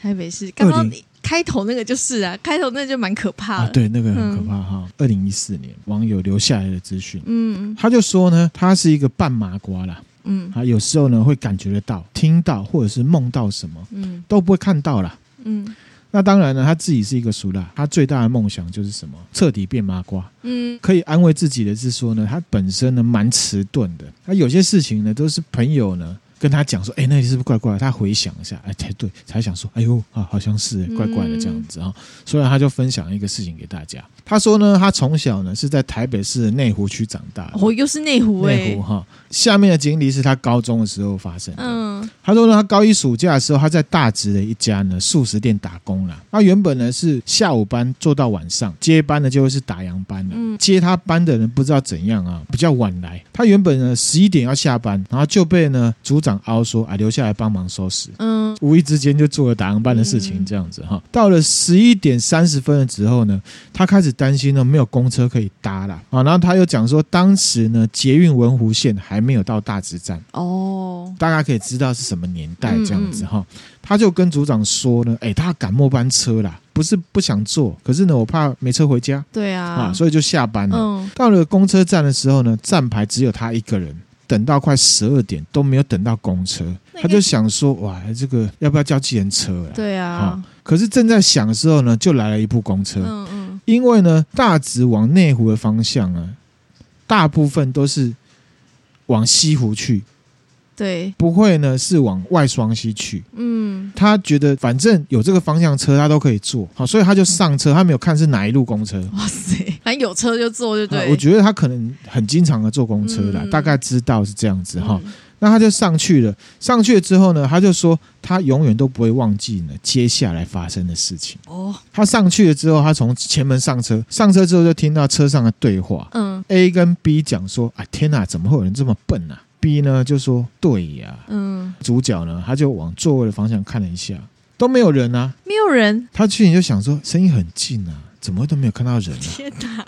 台北市刚刚20你开头那个就是啊，开头那个就蛮可怕啊，的。，对，那个很可怕哈。二零一四年，网友留下来的资讯，嗯他就说呢，他是一个半麻瓜啦，嗯啊有时候呢会感觉得到、听到或者是梦到什么，嗯都不会看到啦。嗯那当然呢，他自己是一个俗辣，他最大的梦想就是什么？彻底变麻瓜。嗯可以安慰自己的是说呢，他本身呢蛮迟钝的，他有些事情呢都是朋友呢跟他讲说，哎，那里是不是怪怪的？他回想一下，哎，才对，才想说，哎呦啊，好像是怪怪的这样子啊、所以他就分享一个事情给大家。他说呢，他从小呢是在台北市的内湖区长大的，哦，又是内湖哎、内湖哈。下面的经历是他高中的时候发生的。嗯他说呢，他高一暑假的时候，他在大直的一家呢素食店打工了。他原本呢是下午班做到晚上，接班呢就会是打烊班了。嗯，接他班的人不知道怎样啊，比较晚来。他原本呢十一点要下班，然后就被呢组长凹说啊留下来帮忙收拾。嗯，无意之间就做了打烊班的事情，这样子哈。到了十一点三十分的时候呢，他开始担心呢没有公车可以搭了啊。然后他又讲说，当时呢捷运文湖线还没有到大直站哦，大家可以知道是什么年代这样子哈。他就跟组长说呢，哎，他赶末班车啦，不是不想坐，可是呢我怕没车回家。对啊，啊，所以就下班了。嗯，到了公车站的时候呢，站牌只有他一个人。等到快十二点都没有等到公车，他就想说：“哇，这个要不要叫计程车？”对啊，可是正在想的时候呢，就来了一部公车。嗯嗯，因为呢，大直往内湖的方向啊，大部分都是往西湖去。对，不会呢，是往外双溪去。嗯，他觉得反正有这个方向车，他都可以坐。好，所以他就上车，他没有看是哪一路公车。哇塞，反正有车就坐就对。我觉得他可能很经常的坐公车啦，嗯、大概知道是这样子哈。嗯、那他就上去了，上去了之后呢，他就说他永远都不会忘记呢接下来发生的事情。哦，他上去了之后，他从前门上车，上车之后就听到车上的对话。嗯，A 跟 B 讲说：“啊，天哪，怎么会有人这么笨啊？” B 呢就说：“对呀，嗯，主角呢他就往座位的方向看了一下，都没有人啊，没有人。他去年就想说，声音很近啊，怎么都没有看到人啊？天哪，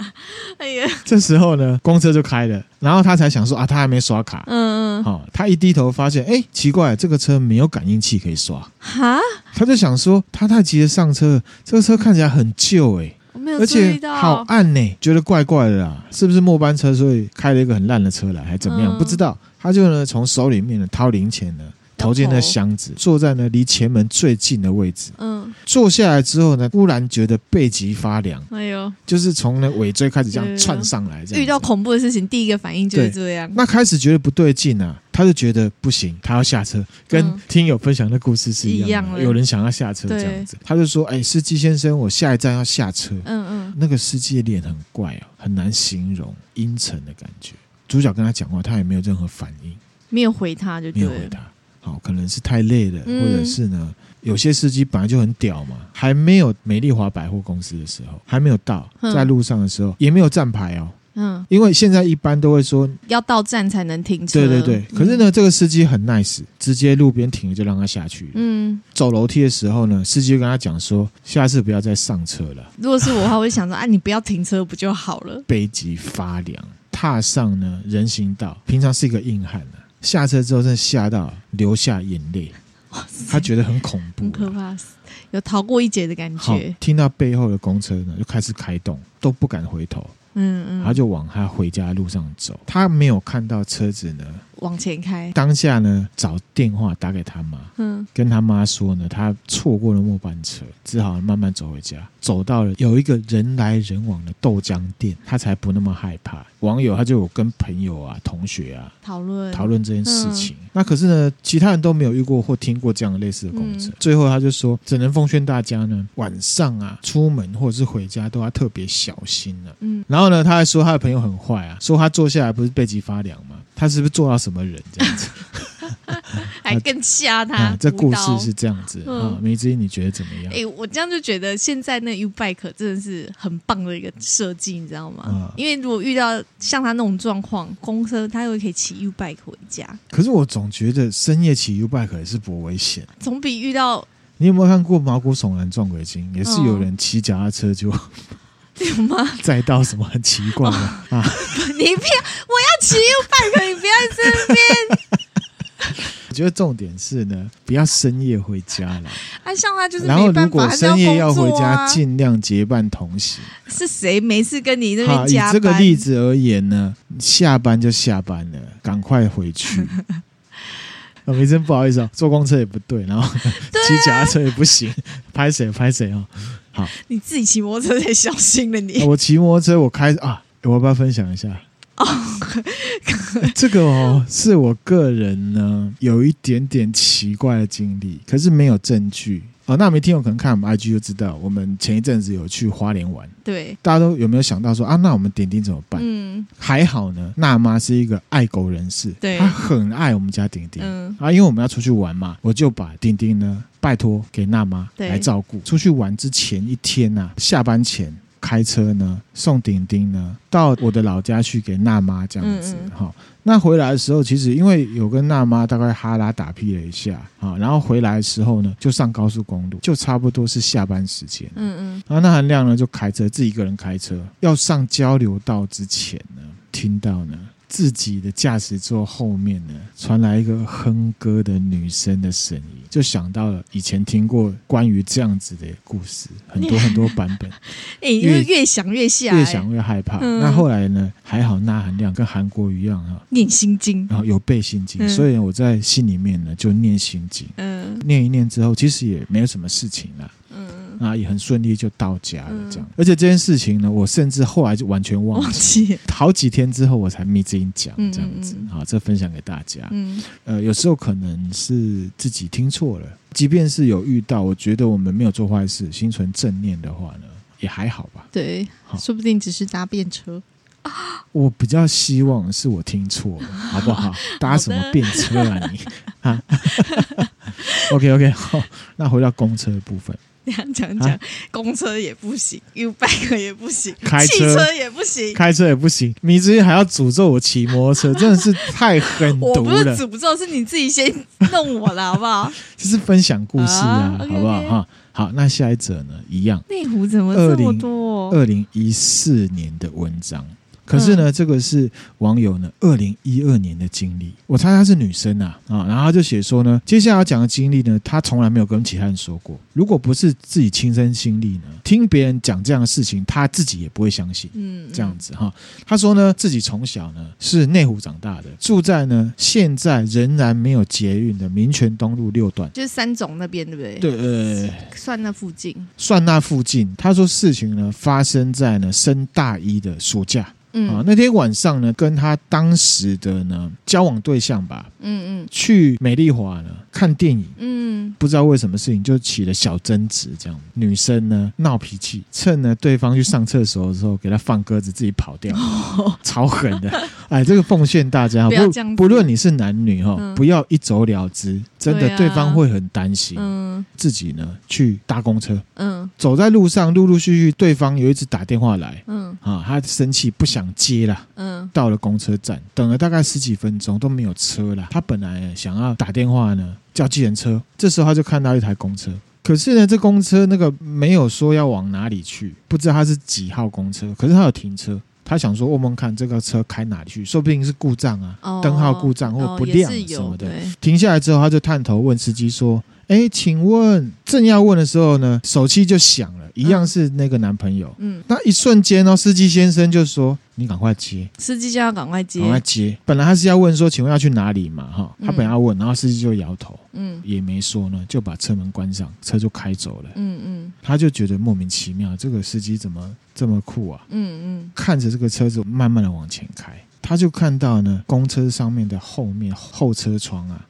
哎呀！这时候呢，公车就开了，然后他才想说啊，他还没刷卡，嗯嗯，好，他一低头发现，哎，奇怪，这个车没有感应器可以刷，哈，他就想说，他太急着上车，这个车看起来很旧，哎。”而且好暗呢，觉得怪怪的啦，是不是末班车，所以开了一个很烂的车来，还怎么样？嗯、不知道，他就呢从手里面呢掏零钱呢。投进那箱子，坐在呢离前门最近的位置。嗯，坐下来之后呢，忽然觉得背脊发凉。哎呦，就是从呢尾椎开始这样窜上来。这样遇到恐怖的事情，第一个反应就是这样。那开始觉得不对劲啊，他就觉得不行，他要下车。跟听友分享的故事是一样的，有人想要下车这样子，他就说：“哎，司机先生，我下一站要下车。”嗯嗯，那个司机的脸很怪哦，很难形容，阴沉的感觉。主角跟他讲话，他也没有任何反应，没有回他就没有回他。好，可能是太累了，或者是呢，有些司机本来就很屌嘛，还没有美丽华百货公司的时候，还没有到，在路上的时候也没有站牌哦，嗯，因为现在一般都会说要到站才能停车，对对对。可是呢，这个司机很 nice，直接路边停了就让他下去，嗯，走楼梯的时候呢，司机就跟他讲说，下次不要再上车了。如果是我的话，我会想说，啊，你不要停车不就好了？背脊发凉，踏上呢人行道，平常是一个硬汉呢。下车之后，真的吓到流下眼泪，他觉得很恐怖，很可怕，有逃过一劫的感觉。听到背后的公车呢，就开始开动，都不敢回头。嗯嗯，他就往他回家的路上走，他没有看到车子呢。往前开，当下呢，找电话打给他妈，嗯，跟他妈说呢，他错过了末班车，只好慢慢走回家。走到了有一个人来人往的豆浆店，他才不那么害怕。网友他就有跟朋友啊、同学啊讨论讨论这件事情。嗯、那可是呢，其他人都没有遇过或听过这样的类似的工程。嗯、最后他就说，只能奉劝大家呢，晚上啊出门或者是回家都要特别小心了、啊。嗯，然后呢，他还说他的朋友很坏啊，说他坐下来不是背脊发凉吗？他是不是做到什么人这样子？还更吓他、啊？这故事是这样子啊，梅子英，你觉得怎么样？哎、欸，我这样就觉得现在那 YouBike 真的是很棒的一个设计，你知道吗？嗯、因为如果遇到像他那种状况，公车他又可以骑 YouBike 回家。可是我总觉得深夜骑 YouBike 也是不危险，总比遇到。你有没有看过毛骨悚然撞鬼经？也是有人骑脚踏车就。有吗？再到什么很奇怪的、哦、啊？你不要，我要骑 YouBike，你不要在这边。我觉得重点是呢，不要深夜回家了。啊，像他就是，然后如果深夜要回家，尽量结伴同行。是谁没事跟你那边加班？以这个例子而言呢，下班就下班了，赶快回去。啊，没真不好意思啊，坐公车也不对，然后 骑脚踏车也不行，拍谁拍谁啊？好，你自己骑摩托车才小心了你。我骑摩托车，我开啊，我要不要分享一下？哦，这个哦，是我个人呢有一点点奇怪的经历，可是没有证据。哦，那没听友可能看我们 IG 就知道，我们前一阵子有去花莲玩。对，大家都有没有想到说啊？那我们点点怎么办？嗯，还好呢，娜妈是一个爱狗人士，对她很爱我们家点点。嗯啊，因为我们要出去玩嘛，我就把点点呢拜托给娜妈对来照顾。出去玩之前一天呐、啊，下班前开车呢送丁丁呢到我的老家去给娜妈这样子哈。嗯嗯那回来的时候，其实因为有跟娜妈大概哈拉打屁了一下啊，然后回来的时候呢，就上高速公路，就差不多是下班时间。嗯嗯。然后那韩亮呢，就开车自己一个人开车，要上交流道之前呢，听到呢。自己的驾驶座后面呢，传来一个哼歌的女生的声音，就想到了以前听过关于这样子的故事，很多 很多版本。哎、欸，因为越想越吓、欸，越想越害怕。嗯、那后来呢？还好，那含量跟韩国一样啊，念心经，然后有背心经，嗯、所以我在心里面呢就念心经。嗯，念一念之后，其实也没有什么事情了。啊，也很顺利就到家了，这样。嗯、而且这件事情呢，我甚至后来就完全忘记，好几天之后我才密之音讲这样子。好、嗯，这分享给大家。嗯，呃，有时候可能是自己听错了，即便是有遇到，我觉得我们没有做坏事，心存正念的话呢，也还好吧。对，好说不定只是搭便车。我比较希望是我听错了，好不好？搭什么便车啊你？啊？OK OK，好，那回到公车的部分。这样讲讲，啊、公车也不行，U-bike 也不行，开车汽车也不行，开车也不行。你之前还要诅咒我骑摩托车，真的是太狠毒了。我不是诅咒，是你自己先弄我了，好不好？就是分享故事啊，啊好不好？哈好，那下一则呢？一样，内湖怎么这么多？二零一四年的文章。可是呢，这个是网友呢二零一二年的经历，我猜她是女生啊啊，然后他就写说呢，接下来要讲的经历呢，她从来没有跟其他人说过，如果不是自己亲身经历呢，听别人讲这样的事情，她自己也不会相信。嗯，这样子哈，她说呢，自己从小呢是内湖长大的，住在呢现在仍然没有捷运的民权东路六段，就是三总那边，对不对？对，呃，算那附近，算那附近。她说事情呢发生在呢升大一的暑假。嗯。啊，那天晚上呢，跟他当时的呢交往对象吧，嗯嗯，去美丽华呢看电影，嗯，不知道为什么事情就起了小争执，这样女生呢闹脾气，趁呢对方去上厕所的时候，给他放鸽子，自己跑掉，哦、超狠的。哎，这个奉劝大家，不不论你是男女哈，嗯、不要一走了之，真的对方会很担心。嗯，自己呢去搭公车，嗯，走在路上，陆陆续续对方有一次打电话来，嗯。啊，他生气不想。想接了，嗯，到了公车站，等了大概十几分钟都没有车了。他本来想要打电话呢，叫计程车。这时候他就看到一台公车，可是呢，这公车那个没有说要往哪里去，不知道他是几号公车。可是他有停车，他想说问问看这个车开哪里去，说不定是故障啊，灯、哦、号故障或不亮什么的。哦、停下来之后，他就探头问司机说：“哎，请问？”正要问的时候呢，手机就响了。一样是那个男朋友，嗯，那一瞬间哦，司机先生就说：“你赶快接。”司机就要赶快接，赶快接。本来他是要问说：“请问要去哪里嘛？”哈，他本来要问，然后司机就摇头，嗯，也没说呢，就把车门关上，车就开走了。嗯嗯，他就觉得莫名其妙，这个司机怎么这么酷啊？嗯嗯，看着这个车子慢慢的往前开，他就看到呢，公车上面的后面后车窗啊。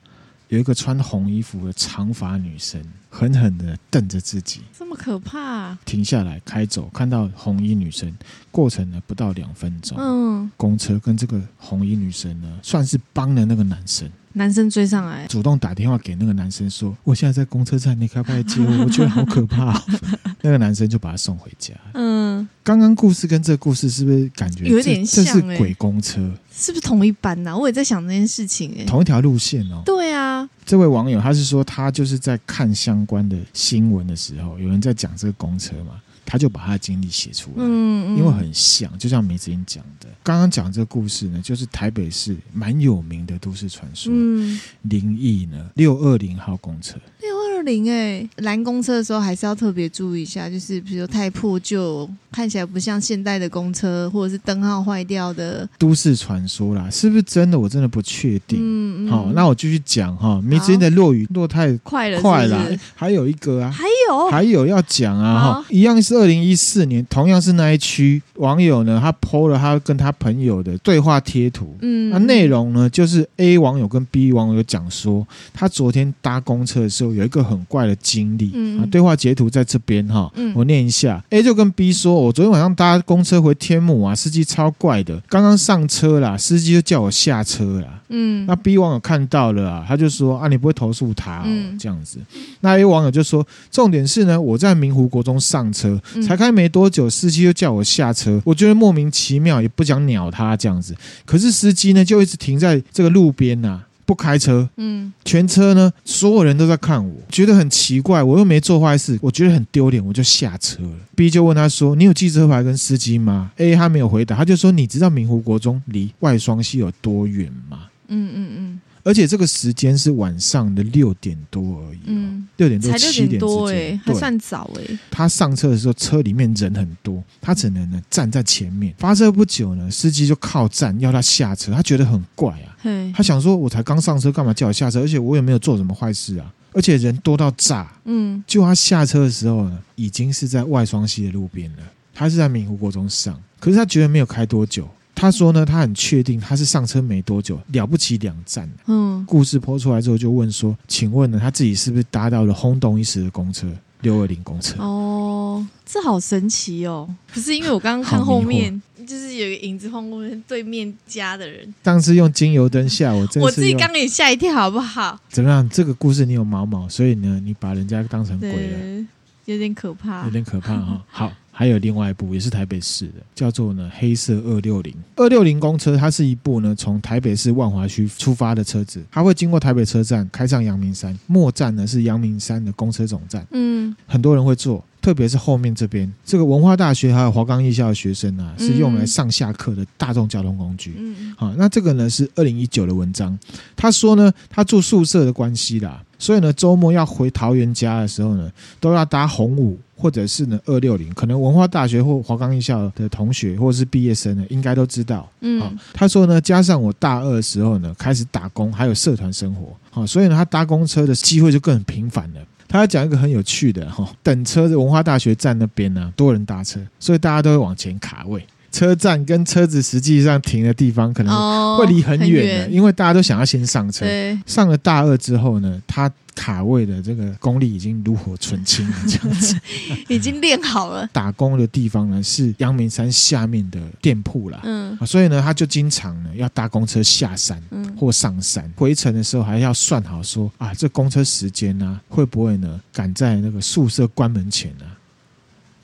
有一个穿红衣服的长发女生，狠狠的瞪着自己，这么可怕啊。停下来开走，看到红衣女生，过程呢不到两分钟。嗯，公车跟这个红衣女生呢，算是帮了那个男生。男生追上来，主动打电话给那个男生说：“我现在在公车站，你可不可以接我？我觉得好可怕哦。” 那个男生就把他送回家。嗯，刚刚故事跟这个故事是不是感觉有点像？这是鬼公车，是不是同一班呢？我也在想这件事情。哎，同一条路线哦。对啊，这位网友他是说，他就是在看相关的新闻的时候，有人在讲这个公车嘛。他就把他的经历写出来，嗯，因为很像，就像梅子英讲的。刚刚讲这个故事呢，就是台北市蛮有名的都市传说，嗯，灵异呢，六二零号公车。六二零哎，拦公车的时候还是要特别注意一下，就是比如说太破旧，看起来不像现代的公车，或者是灯号坏掉的。都市传说啦，是不是真的？我真的不确定。嗯，好，那我继续讲哈。梅子英的落雨落太快了，快了。还有一个啊，还有。还有要讲啊哈，一样是二零一四年，同样是那一区网友呢，他 PO 了他跟他朋友的对话贴图，嗯，那内容呢就是 A 网友跟 B 网友讲说，他昨天搭公车的时候有一个很怪的经历，嗯，对话截图在这边哈，嗯，我念一下，A 就跟 B 说，我昨天晚上搭公车回天母啊，司机超怪的，刚刚上车啦，司机就叫我下车啦，嗯，那 B 网友看到了啊，他就说啊，你不会投诉他哦，这样子，那 A 网友就说，重点是呢，我在明湖国中上车，才开没多久，司机就叫我下车，我觉得莫名其妙，也不想鸟他这样子。可是司机呢，就一直停在这个路边呐、啊，不开车。嗯，全车呢，所有人都在看我，觉得很奇怪，我又没做坏事，我觉得很丢脸，我就下车了。B 就问他说：“你有记车牌跟司机吗？”A 他没有回答，他就说：“你知道明湖国中离外双溪有多远吗？”嗯嗯嗯。而且这个时间是晚上的六点多而已，嗯，六点多七点多哎，还算早哎。他上车的时候，车里面人很多，他只能呢站在前面。发车不久呢，司机就靠站要他下车，他觉得很怪啊，他想说，我才刚上车，干嘛叫我下车？而且我也没有做什么坏事啊，而且人多到炸，嗯。就他下车的时候呢，已经是在外双溪的路边了，他是在明湖国中上，可是他觉得没有开多久。他说呢，他很确定他是上车没多久，了不起两站。嗯，故事播出来之后就问说，请问呢，他自己是不是搭到了轰动一时的公车六二零公车？哦，这好神奇哦！不是因为我刚刚看后面，就是有一个影子晃过对面家的人。当时用精油灯吓我，我自己刚给你吓一跳，好不好？怎么样？这个故事你有毛毛，所以呢，你把人家当成鬼了，有点可怕，有点可怕哈。好。还有另外一部也是台北市的，叫做呢黑色二六零二六零公车，它是一部呢从台北市万华区出发的车子，它会经过台北车站，开上阳明山，末站呢是阳明山的公车总站。嗯，很多人会坐，特别是后面这边这个文化大学还有华冈艺校的学生啊，是用来上下课的大众交通工具。嗯，好，那这个呢是二零一九的文章，他说呢他住宿舍的关系啦，所以呢周末要回桃园家的时候呢，都要搭红五。或者是呢，二六零，可能文化大学或华冈艺校的同学，或者是毕业生呢，应该都知道。嗯、哦，他说呢，加上我大二的时候呢，开始打工，还有社团生活，好、哦，所以呢，他搭公车的机会就更频繁了。他要讲一个很有趣的哈、哦，等车的文化大学站那边呢，多人搭车，所以大家都会往前卡位。车站跟车子实际上停的地方可能会离很远的，因为大家都想要先上车。上了大二之后呢，他卡位的这个功力已经炉火纯青了，这样子 已经练好了。打工的地方呢是阳明山下面的店铺啦，嗯，所以呢他就经常呢要搭公车下山或上山，回程的时候还要算好说啊，这公车时间呢会不会呢赶在那个宿舍关门前呢？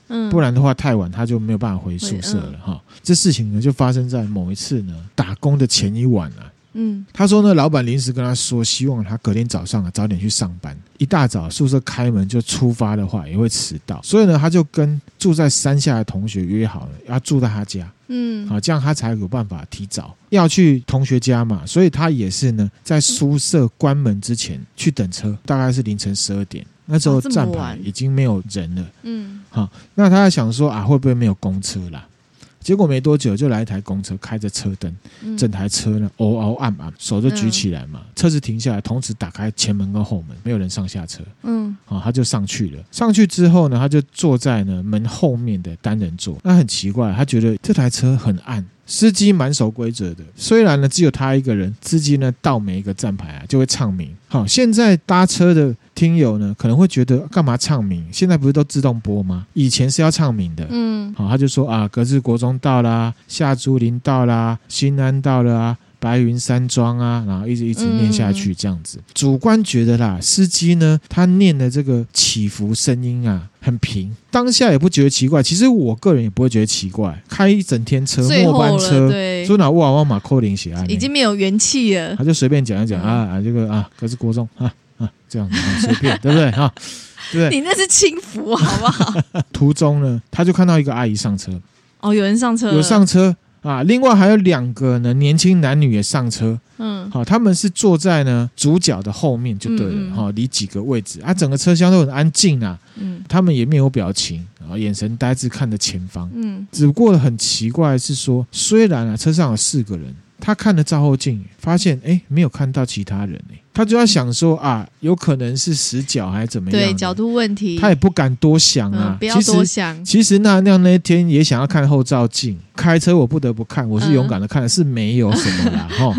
嗯，不然的话太晚，他就没有办法回宿舍了哈。这事情呢，就发生在某一次呢打工的前一晚了。嗯，他说呢，老板临时跟他说，希望他隔天早上啊早点去上班。一大早宿舍开门就出发的话，也会迟到。所以呢，他就跟住在山下的同学约好了，要住在他家。嗯，好，这样他才有办法提早要去同学家嘛。所以他也是呢，在宿舍关门之前去等车，大概是凌晨十二点。那时候站牌已经没有人了，嗯，好，那他在想说啊，会不会没有公车啦？结果没多久就来一台公车，开着车灯，整台车呢，嗷嗷暗暗，手就举起来嘛，车子停下来，同时打开前门跟后门，没有人上下车，嗯，好，他就上去了。上去之后呢，他就坐在呢门后面的单人座。那很奇怪，他觉得这台车很暗。司机蛮守规则的，虽然呢只有他一个人，司机呢到每一个站牌啊就会唱名。好，现在搭车的听友呢可能会觉得干嘛唱名？现在不是都自动播吗？以前是要唱名的。嗯，好，他就说啊，格致国中到啦，下竹林到啦，新安到了啊。白云山庄啊，然后一直一直念下去，这样子。嗯、主观觉得啦，司机呢，他念的这个起伏声音啊，很平，当下也不觉得奇怪。其实我个人也不会觉得奇怪，开一整天车，末班车，说哪哇哇马扣零写啊，已经没有元气了。他就随便讲一讲、嗯、啊，这个啊，可是国中啊啊这样子随便，对不对哈？对，你那是轻浮好不好？途中呢，他就看到一个阿姨上车，哦，有人上车，有上车。啊，另外还有两个呢，年轻男女也上车。嗯，好，他们是坐在呢主角的后面就对了，哈、嗯，离几个位置啊，整个车厢都很安静啊。嗯，他们也没有表情，然后眼神呆滞看着前方。嗯，只不过很奇怪的是说，虽然啊车上有四个人，他看了照后镜，发现哎，没有看到其他人哎，他就在想说啊，有可能是死角还是怎么样？对，角度问题。他也不敢多想啊，嗯、不要多想。其实，其实那那那天也想要看后照镜，开车我不得不看，我是勇敢的看，嗯、是没有什么啦哈。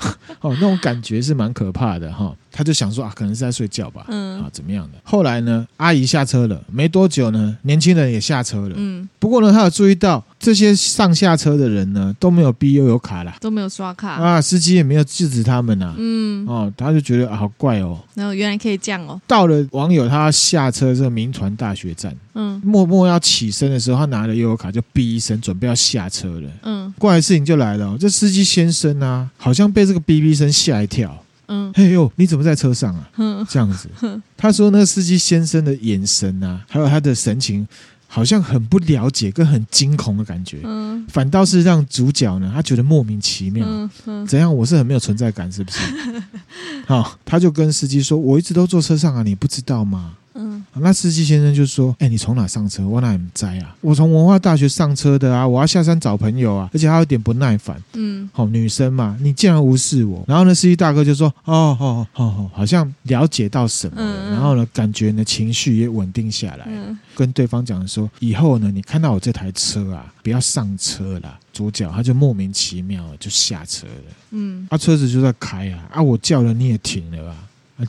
哦，那种感觉是蛮可怕的哈。他就想说啊，可能是在睡觉吧，嗯啊，怎么样的？后来呢，阿姨下车了，没多久呢，年轻人也下车了，嗯。不过呢，他有注意到这些上下车的人呢都没有 B 悠游卡啦，都没有刷卡啊，司机也没有制止他们呐，嗯哦，他就觉得啊，好怪哦。然后原来可以这样哦。到了网友他下车这个民传大学站，嗯，默默要起身的时候，他拿了悠游卡就哔一声，准备要下车了，嗯。怪的事情就来了，这司机先生啊，好像被这个哔哔声吓一跳。嗯，嘿呦，你怎么在车上啊？这样子，他说那个司机先生的眼神啊，还有他的神情，好像很不了解跟很惊恐的感觉。嗯，反倒是让主角呢，他觉得莫名其妙。嗯嗯，怎样？我是很没有存在感，是不是？好，他就跟司机说：“我一直都坐车上啊，你不知道吗？”嗯，那司机先生就说：“哎、欸，你从哪上车？我哪里在啊？我从文化大学上车的啊，我要下山找朋友啊，而且还有点不耐烦。嗯，好，女生嘛，你竟然无视我。然后呢，司机大哥就说：哦，哦，哦，哦，好像了解到什么了。然后呢，感觉呢情绪也稳定下来，跟对方讲说：以后呢，你看到我这台车啊，不要上车啦。主角他就莫名其妙就下车了。嗯，啊，车子就在开啊，啊，我叫了你也停了啊。”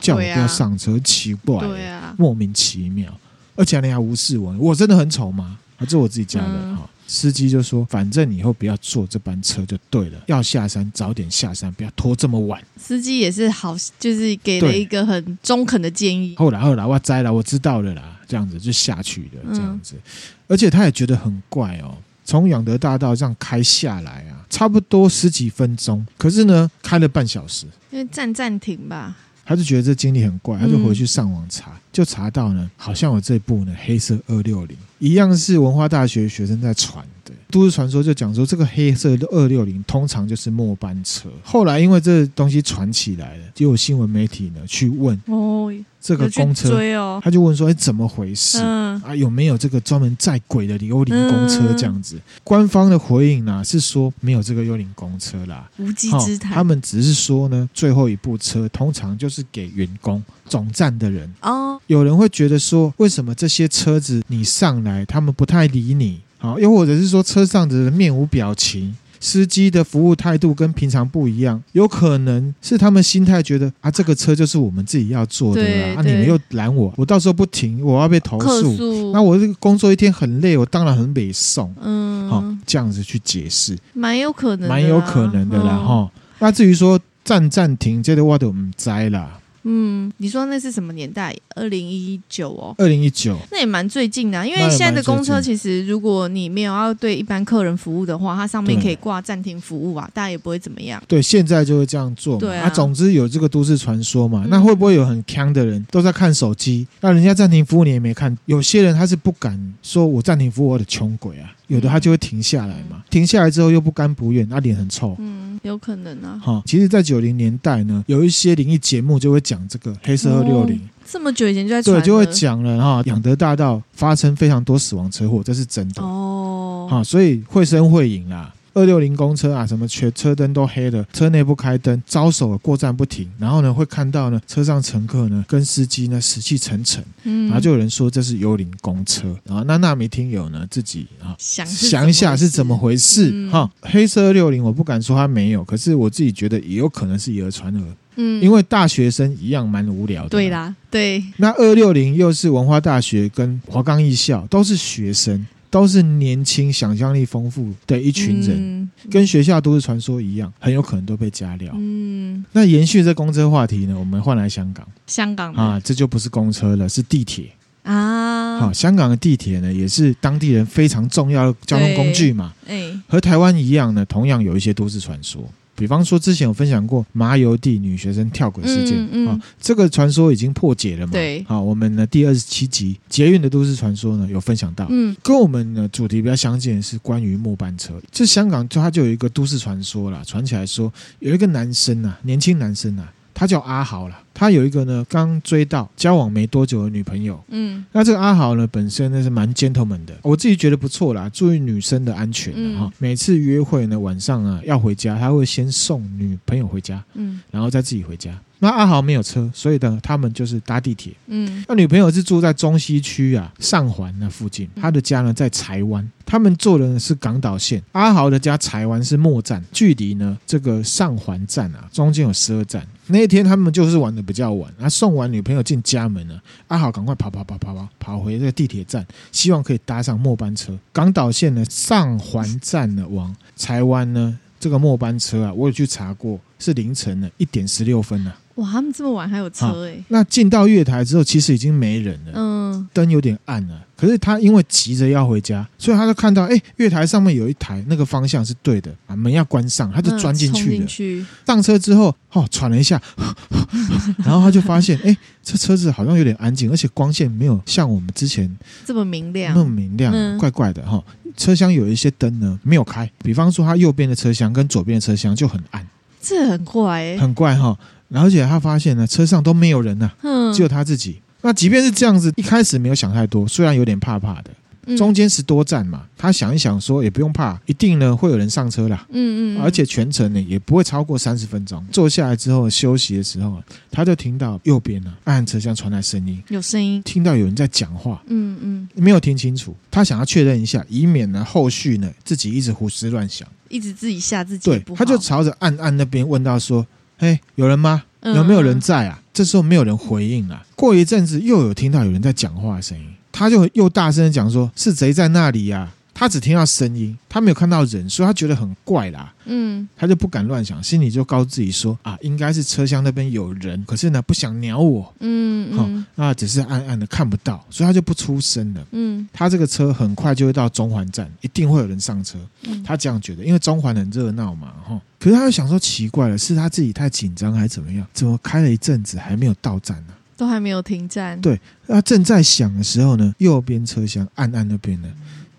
叫我不要上车，啊、奇怪，对啊，莫名其妙，而且你还无视我，我真的很丑吗？还是我自己家的哈？嗯、司机就说：“反正你以后不要坐这班车就对了，要下山早点下山，不要拖这么晚。”司机也是好，就是给了一个很中肯的建议。后来后来我栽了，我知道了啦，这样子就下去了，这样子，嗯、而且他也觉得很怪哦，从仰德大道这样开下来啊，差不多十几分钟，可是呢，开了半小时，因为站暂停吧。他就觉得这经历很怪，他就回去上网查，嗯、就查到呢，好像有这部呢黑色二六零，一样是文化大学学生在传的。都市传说就讲说，这个黑色的二六零通常就是末班车。后来因为这东西传起来了，就有新闻媒体呢去问哦，这个公车，哦、他就问说，哎，怎么回事？嗯、啊，有没有这个专门载鬼的幽灵公车这样子？嗯、官方的回应呢是说没有这个幽灵公车啦，无稽之谈。他们只是说呢，最后一部车通常就是给员工总站的人哦。有人会觉得说，为什么这些车子你上来，他们不太理你？好，又或者是说车上的人面无表情，司机的服务态度跟平常不一样，有可能是他们心态觉得啊，这个车就是我们自己要坐的啦，啊，你们又拦我，我到时候不停，我要被投诉。那我这个工作一天很累，我当然很北送。嗯，好，这样子去解释，蛮有可能，蛮有可能的啦。哈，那至于说站暂停，这个我都唔知啦。嗯，你说那是什么年代？二零一九哦，二零一九，那也蛮最近的啊。因为现在的公车其实，如果你没有要对一般客人服务的话，它上面可以挂暂停服务啊，大家也不会怎么样。对，现在就会这样做。对啊，总之有这个都市传说嘛。那会不会有很强的人都在看手机？那人家暂停服务你也没看。有些人他是不敢说，我暂停服务我的穷鬼啊。有的他就会停下来嘛，停下来之后又不甘不愿，那脸很臭。嗯，有可能啊。哈，其实，在九零年代呢，有一些灵异节目就会讲这个黑色二六零。这么久以前就在对，就会讲了哈。养德大道发生非常多死亡车祸，这是真的。哦，好，所以会声会影啦。二六零公车啊，什么全车灯都黑了，车内不开灯，招手过站不停，然后呢会看到呢车上乘客呢跟司机呢死气沉沉，嗯，然后就有人说这是幽灵公车啊，那纳米听友呢自己啊想想一下是怎么回事哈？嗯、黑色二六零我不敢说它没有，可是我自己觉得也有可能是以讹传讹，嗯，因为大学生一样蛮无聊的，对啦，对，那二六零又是文化大学跟华冈艺校都是学生。都是年轻、想象力丰富的一群人，嗯、跟学校都市传说一样，很有可能都被加料。嗯，那延续这公车话题呢？我们换来香港，香港啊，这就不是公车了，是地铁啊。好，香港的地铁呢，也是当地人非常重要的交通工具嘛。哎，和台湾一样呢，同样有一些都市传说。比方说，之前有分享过麻油地女学生跳轨事件啊、嗯嗯哦，这个传说已经破解了嘛？对，好、哦，我们呢第二十七集捷运的都市传说呢有分享到，嗯，跟我们的主题比较相近的是关于末班车。这香港就它就有一个都市传说啦，传起来说有一个男生啊，年轻男生啊，他叫阿豪啦。他有一个呢刚追到交往没多久的女朋友。嗯，那这个阿豪呢本身呢是蛮 gentleman 的，我自己觉得不错啦，注意女生的安全哈。嗯、每次约会呢晚上啊要回家，他会先送女朋友回家，嗯，然后再自己回家。那阿豪没有车，所以呢，他们就是搭地铁。嗯，那女朋友是住在中西区啊上环那附近，他的家呢在柴湾，他们坐的是港岛线。阿豪的家柴湾是末站，距离呢这个上环站啊中间有十二站。那一天他们就是玩的比较晚，那送完女朋友进家门了，阿豪赶快跑跑跑跑跑跑回这个地铁站，希望可以搭上末班车。港岛线呢上环站呢往柴湾呢这个末班车啊，我有去查过，是凌晨的一点十六分呢、哇，他们这么晚还有车哎、欸！那进到月台之后，其实已经没人了，嗯，灯有点暗了。可是他因为急着要回家，所以他就看到，哎，月台上面有一台，那个方向是对的啊，门要关上，他就钻进去了。上车之后，哦，喘了一下，呵 呵然后他就发现，哎，这车子好像有点安静，而且光线没有像我们之前这么明亮，那么明亮，嗯、怪怪的哈、哦。车厢有一些灯呢没有开，比方说他右边的车厢跟左边的车厢就很暗，这很怪哎、欸，很怪哈、哦。然后而且他发现呢，车上都没有人呢、啊，嗯，只有他自己。那即便是这样子，一开始没有想太多，虽然有点怕怕的。中间十多站嘛，他想一想说也不用怕，一定呢会有人上车啦。嗯嗯，而且全程呢也不会超过三十分钟。坐下来之后休息的时候，他就听到右边呢暗暗车厢传来声音，有声音，听到有人在讲话。嗯嗯，没有听清楚，他想要确认一下，以免呢后续呢自己一直胡思乱想，一直自己吓自己。对，他就朝着暗暗那边问到说：“嘿，有人吗？有没有人在啊？”这时候没有人回应了。过一阵子又有听到有人在讲话的声音。他就又大声的讲说：“是谁在那里呀、啊？”他只听到声音，他没有看到人，所以他觉得很怪啦。嗯，他就不敢乱想，心里就告诉自己说：“啊，应该是车厢那边有人，可是呢不想鸟我。嗯”好，嗯，那只是暗暗的看不到，所以他就不出声了。嗯，他这个车很快就会到中环站，一定会有人上车。嗯、他这样觉得，因为中环很热闹嘛，哈。可是他又想说奇怪了，是他自己太紧张还是怎么样？怎么开了一阵子还没有到站呢、啊？都还没有停站。对，他正在想的时候呢，右边车厢暗暗那边呢，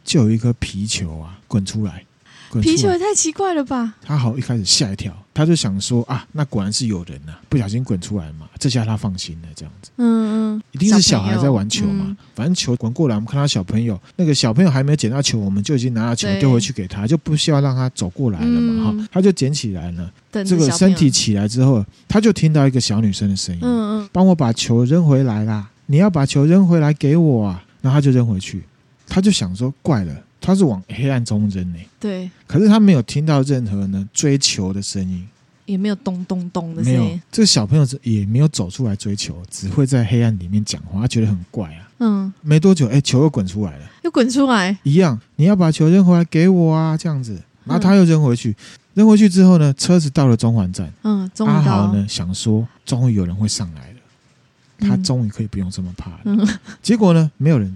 就有一颗皮球啊滚出来。皮球也太奇怪了吧！他好一开始吓一跳，他就想说啊，那果然是有人呐、啊，不小心滚出来嘛。这下他放心了，这样子。嗯嗯，一定是小孩在玩球嘛。嗯、反正球滚过来，我们看到小朋友，那个小朋友还没有捡到球，我们就已经拿到球丢回去给他，就不需要让他走过来了嘛。哈、嗯，他就捡起来了。这个身体起来之后，他就听到一个小女生的声音：“嗯嗯，帮我把球扔回来啦！你要把球扔回来给我啊！”然后他就扔回去，他就想说：“怪了。”他是往黑暗中扔呢，对，可是他没有听到任何呢追求的声音，也没有咚咚咚的声音。没有，这个小朋友也没有走出来追求，只会在黑暗里面讲话，他觉得很怪啊。嗯，没多久，哎，球又滚出来了，又滚出来，一样，你要把球扔回来给我啊，这样子。然后他又扔回去，嗯、扔回去之后呢，车子到了中环站，嗯，终于阿豪呢想说，终于有人会上来了，他终于可以不用这么怕了。嗯、结果呢，没有人。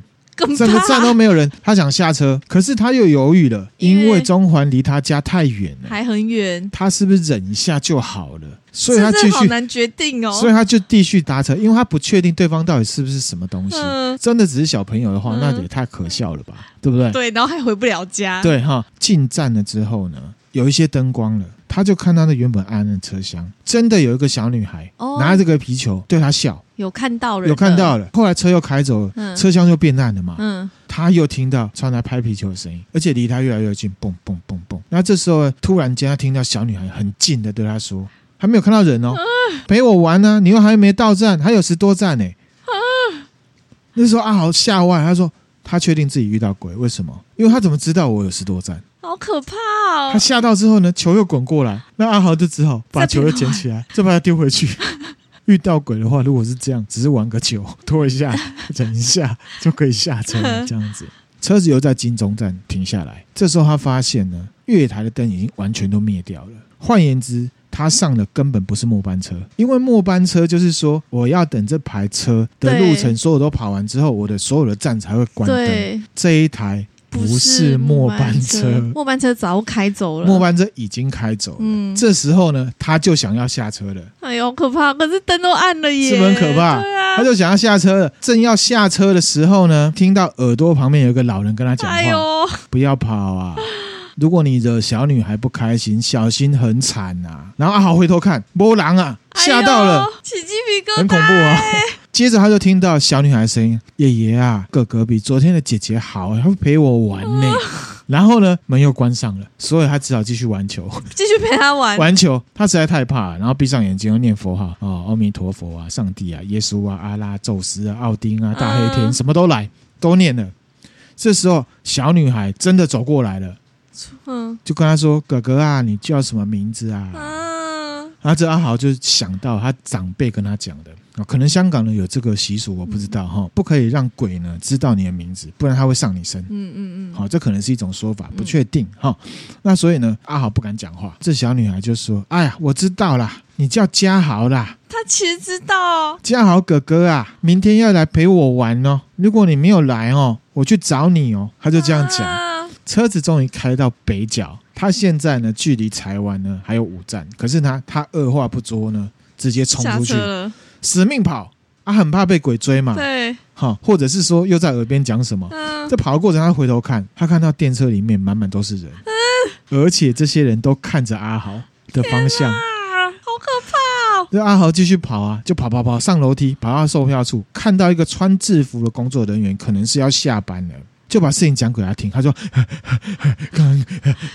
整个站都没有人，他想下车，可是他又犹豫了，因为中环离他家太远了，还很远。他是不是忍一下就好了？所以他继续，好难决定哦。所以他就继续搭车，因为他不确定对方到底是不是什么东西。嗯、真的只是小朋友的话，那也太可笑了吧，嗯、对不对？对，然后还回不了家。对哈，进站了之后呢，有一些灯光了。他就看到那原本暗暗的车厢，真的有一个小女孩拿着这个皮球对他笑，有看到了，有看到了。后来车又开走了，车厢就变暗了嘛。嗯，他又听到传来拍皮球的声音，而且离他越来越近，嘣嘣嘣嘣。那这时候突然间，他听到小女孩很近的对他说：“还没有看到人哦，陪我玩呢，你又还没到站，还有十多站呢。”那时候阿豪吓坏，他说他确定自己遇到鬼，为什么？因为他怎么知道我有十多站？好可怕哦！他吓到之后呢，球又滚过来，那阿豪就只好把球又捡起来，再把它丢回去。遇到鬼的话，如果是这样，只是玩个球，拖一下，忍一下就可以下车了。这样子，车子又在金钟站停下来。这时候他发现呢，月台的灯已经完全都灭掉了。换言之，他上的根本不是末班车，因为末班车就是说，我要等这排车的路程所有都跑完之后，我的所有的站才会关灯。这一台。不是末班车，末班车早开走了。末班车已经开走了。嗯，这时候呢，他就想要下车了。哎呦，可怕！可是灯都暗了耶，是不是很可怕？对啊，他就想要下车了。正要下车的时候呢，听到耳朵旁边有一个老人跟他讲话：“哎呦，不要跑啊！如果你惹小女孩不开心，小心很惨呐、啊。然后阿豪回头看，没人啊，吓到了，哎、起鸡皮疙瘩，很恐怖啊。接着他就听到小女孩的声音：“爷爷啊，哥哥比昨天的姐姐好，他会陪我玩呢。呃”然后呢，门又关上了，所以他只好继续玩球，继续陪他玩玩球。他实在太怕了，然后闭上眼睛，又念佛号：“哦，阿弥陀佛啊，上帝啊，耶稣啊，阿拉，宙斯啊，奥丁啊，大黑天，呃、什么都来，都念了。”这时候，小女孩真的走过来了，嗯，就跟他说：“哥哥啊，你叫什么名字啊？”啊，然后这阿豪就想到他长辈跟他讲的。可能香港呢有这个习俗，我不知道哈，不可以让鬼呢知道你的名字，不然他会上你身。嗯嗯嗯，好，这可能是一种说法，不确定哈。那所以呢，阿豪不敢讲话。这小女孩就说：“哎呀，我知道啦，你叫嘉豪啦。”他其实知道，嘉豪哥哥啊，明天要来陪我玩哦。如果你没有来哦，我去找你哦。他就这样讲。车子终于开到北角，他现在呢距离台湾呢还有五站，可是呢他二话不说呢，直接冲出去。死命跑啊，很怕被鬼追嘛。对，好，或者是说又在耳边讲什么。嗯，在跑的过程，他回头看，他看到电车里面满满都是人，嗯，而且这些人都看着阿豪的方向，好可怕哦。这阿豪继续跑啊，就跑跑跑上楼梯，跑到售票处，看到一个穿制服的工作人员，可能是要下班了，就把事情讲给他听。他说：“ 刚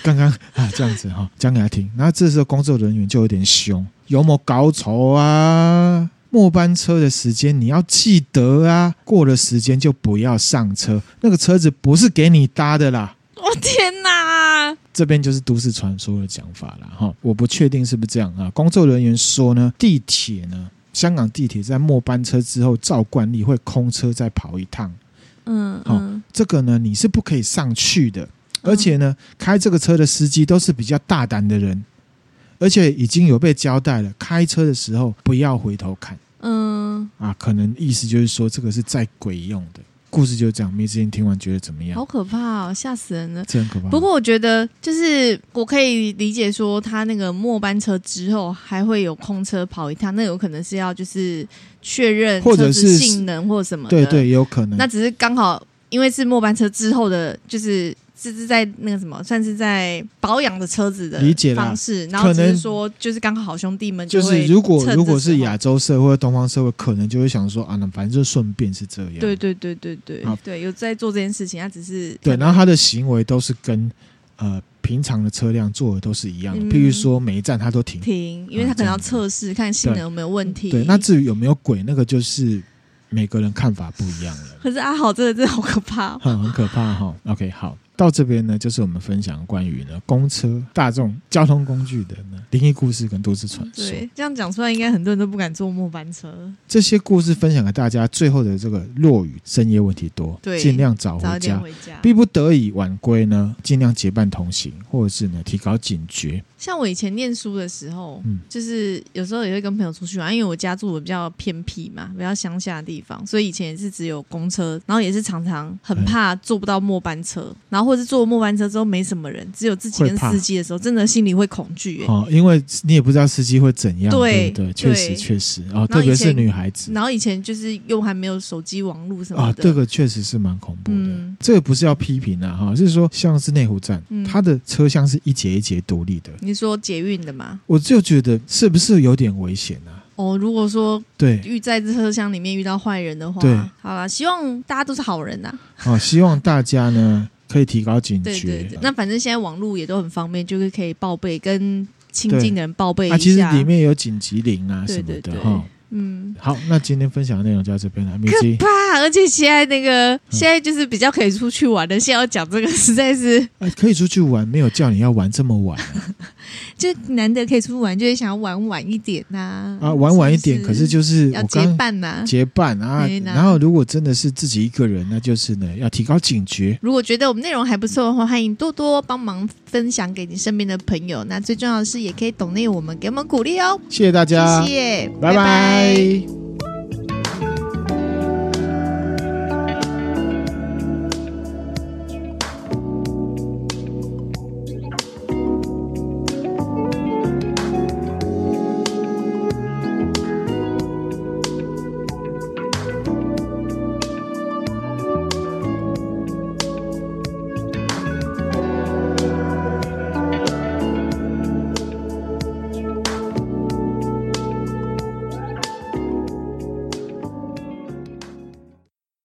刚刚啊，这样子哈，讲给他听。”然后这时候工作人员就有点凶，有没有搞错啊？末班车的时间你要记得啊，过了时间就不要上车，那个车子不是给你搭的啦。我天哪！这边就是都市传说的讲法了哈，我不确定是不是这样啊。工作人员说呢，地铁呢，香港地铁在末班车之后照惯例会空车再跑一趟。嗯，好，这个呢你是不可以上去的，而且呢，开这个车的司机都是比较大胆的人。而且已经有被交代了，开车的时候不要回头看。嗯，啊，可能意思就是说这个是在鬼用的。故事就是这样。梅子英听完觉得怎么样？好可怕哦，吓死人了！这很可怕。不过我觉得，就是我可以理解说，他那个末班车之后还会有空车跑一趟，那有可能是要就是确认或者是性能或什么的。对对，有可能。那只是刚好因为是末班车之后的，就是。这是在那个什么，算是在保养的车子的理解方式，然后只是说，就是刚好好兄弟们就就是如果如果是亚洲社会、东方社会，可能就会想说啊，那反正就顺便是这样。对对对对对，对，有在做这件事情，他只是对，然后他的行为都是跟呃平常的车辆做的都是一样的，嗯、譬如说每一站他都停停，因为他可能要测试看性能有没有问题。对，那至于有没有鬼，那个就是每个人看法不一样了。可是阿豪真的真的好可怕、哦，很 很可怕哈、哦。OK，好。到这边呢，就是我们分享关于呢公车、大众交通工具的呢灵异故事跟都市传说。对，这样讲出来，应该很多人都不敢坐末班车。这些故事分享给大家，最后的这个落雨深夜问题多，对，尽量早回家，回家逼不得已晚归呢，尽量结伴同行，或者是呢提高警觉。像我以前念书的时候，嗯，就是有时候也会跟朋友出去玩，因为我家住的比较偏僻嘛，比较乡下的地方，所以以前也是只有公车，然后也是常常很怕坐不到末班车，然后。或者是坐末班车之后没什么人，只有自己跟司机的时候，真的心里会恐惧、欸。哦，因为你也不知道司机会怎样。对对，确实确实哦，特别是女孩子。然后以前就是又还没有手机网络什么的。啊，这个确实是蛮恐怖的。嗯、这个不是要批评啊，哈，就是说像是内湖站，嗯、它的车厢是一节一节独立的。你说捷运的吗？我就觉得是不是有点危险啊？哦，如果说对遇在这车厢里面遇到坏人的话，对，好了，希望大家都是好人呐。哦，希望大家呢。可以提高警觉。对对对，那反正现在网络也都很方便，就是可以报备，跟亲近的人报备一下。啊，其实里面有紧急铃啊什么的哈。嗯，好，那今天分享的内容就到这边了。可怕，而且现在那个、嗯、现在就是比较可以出去玩的，现在要讲这个实在是。哎，可以出去玩，没有叫你要玩这么晚。就难得可以出去玩，就是想要玩晚一点呐。啊，玩晚一点，可是就是要结伴呐，结伴啊。然后如果真的是自己一个人，那就是呢要提高警觉。如果觉得我们内容还不错的话，欢迎多多帮忙分享给你身边的朋友。那最重要的是，也可以懂内我们，给我们鼓励哦。谢谢大家，谢谢，拜拜。拜 Bye.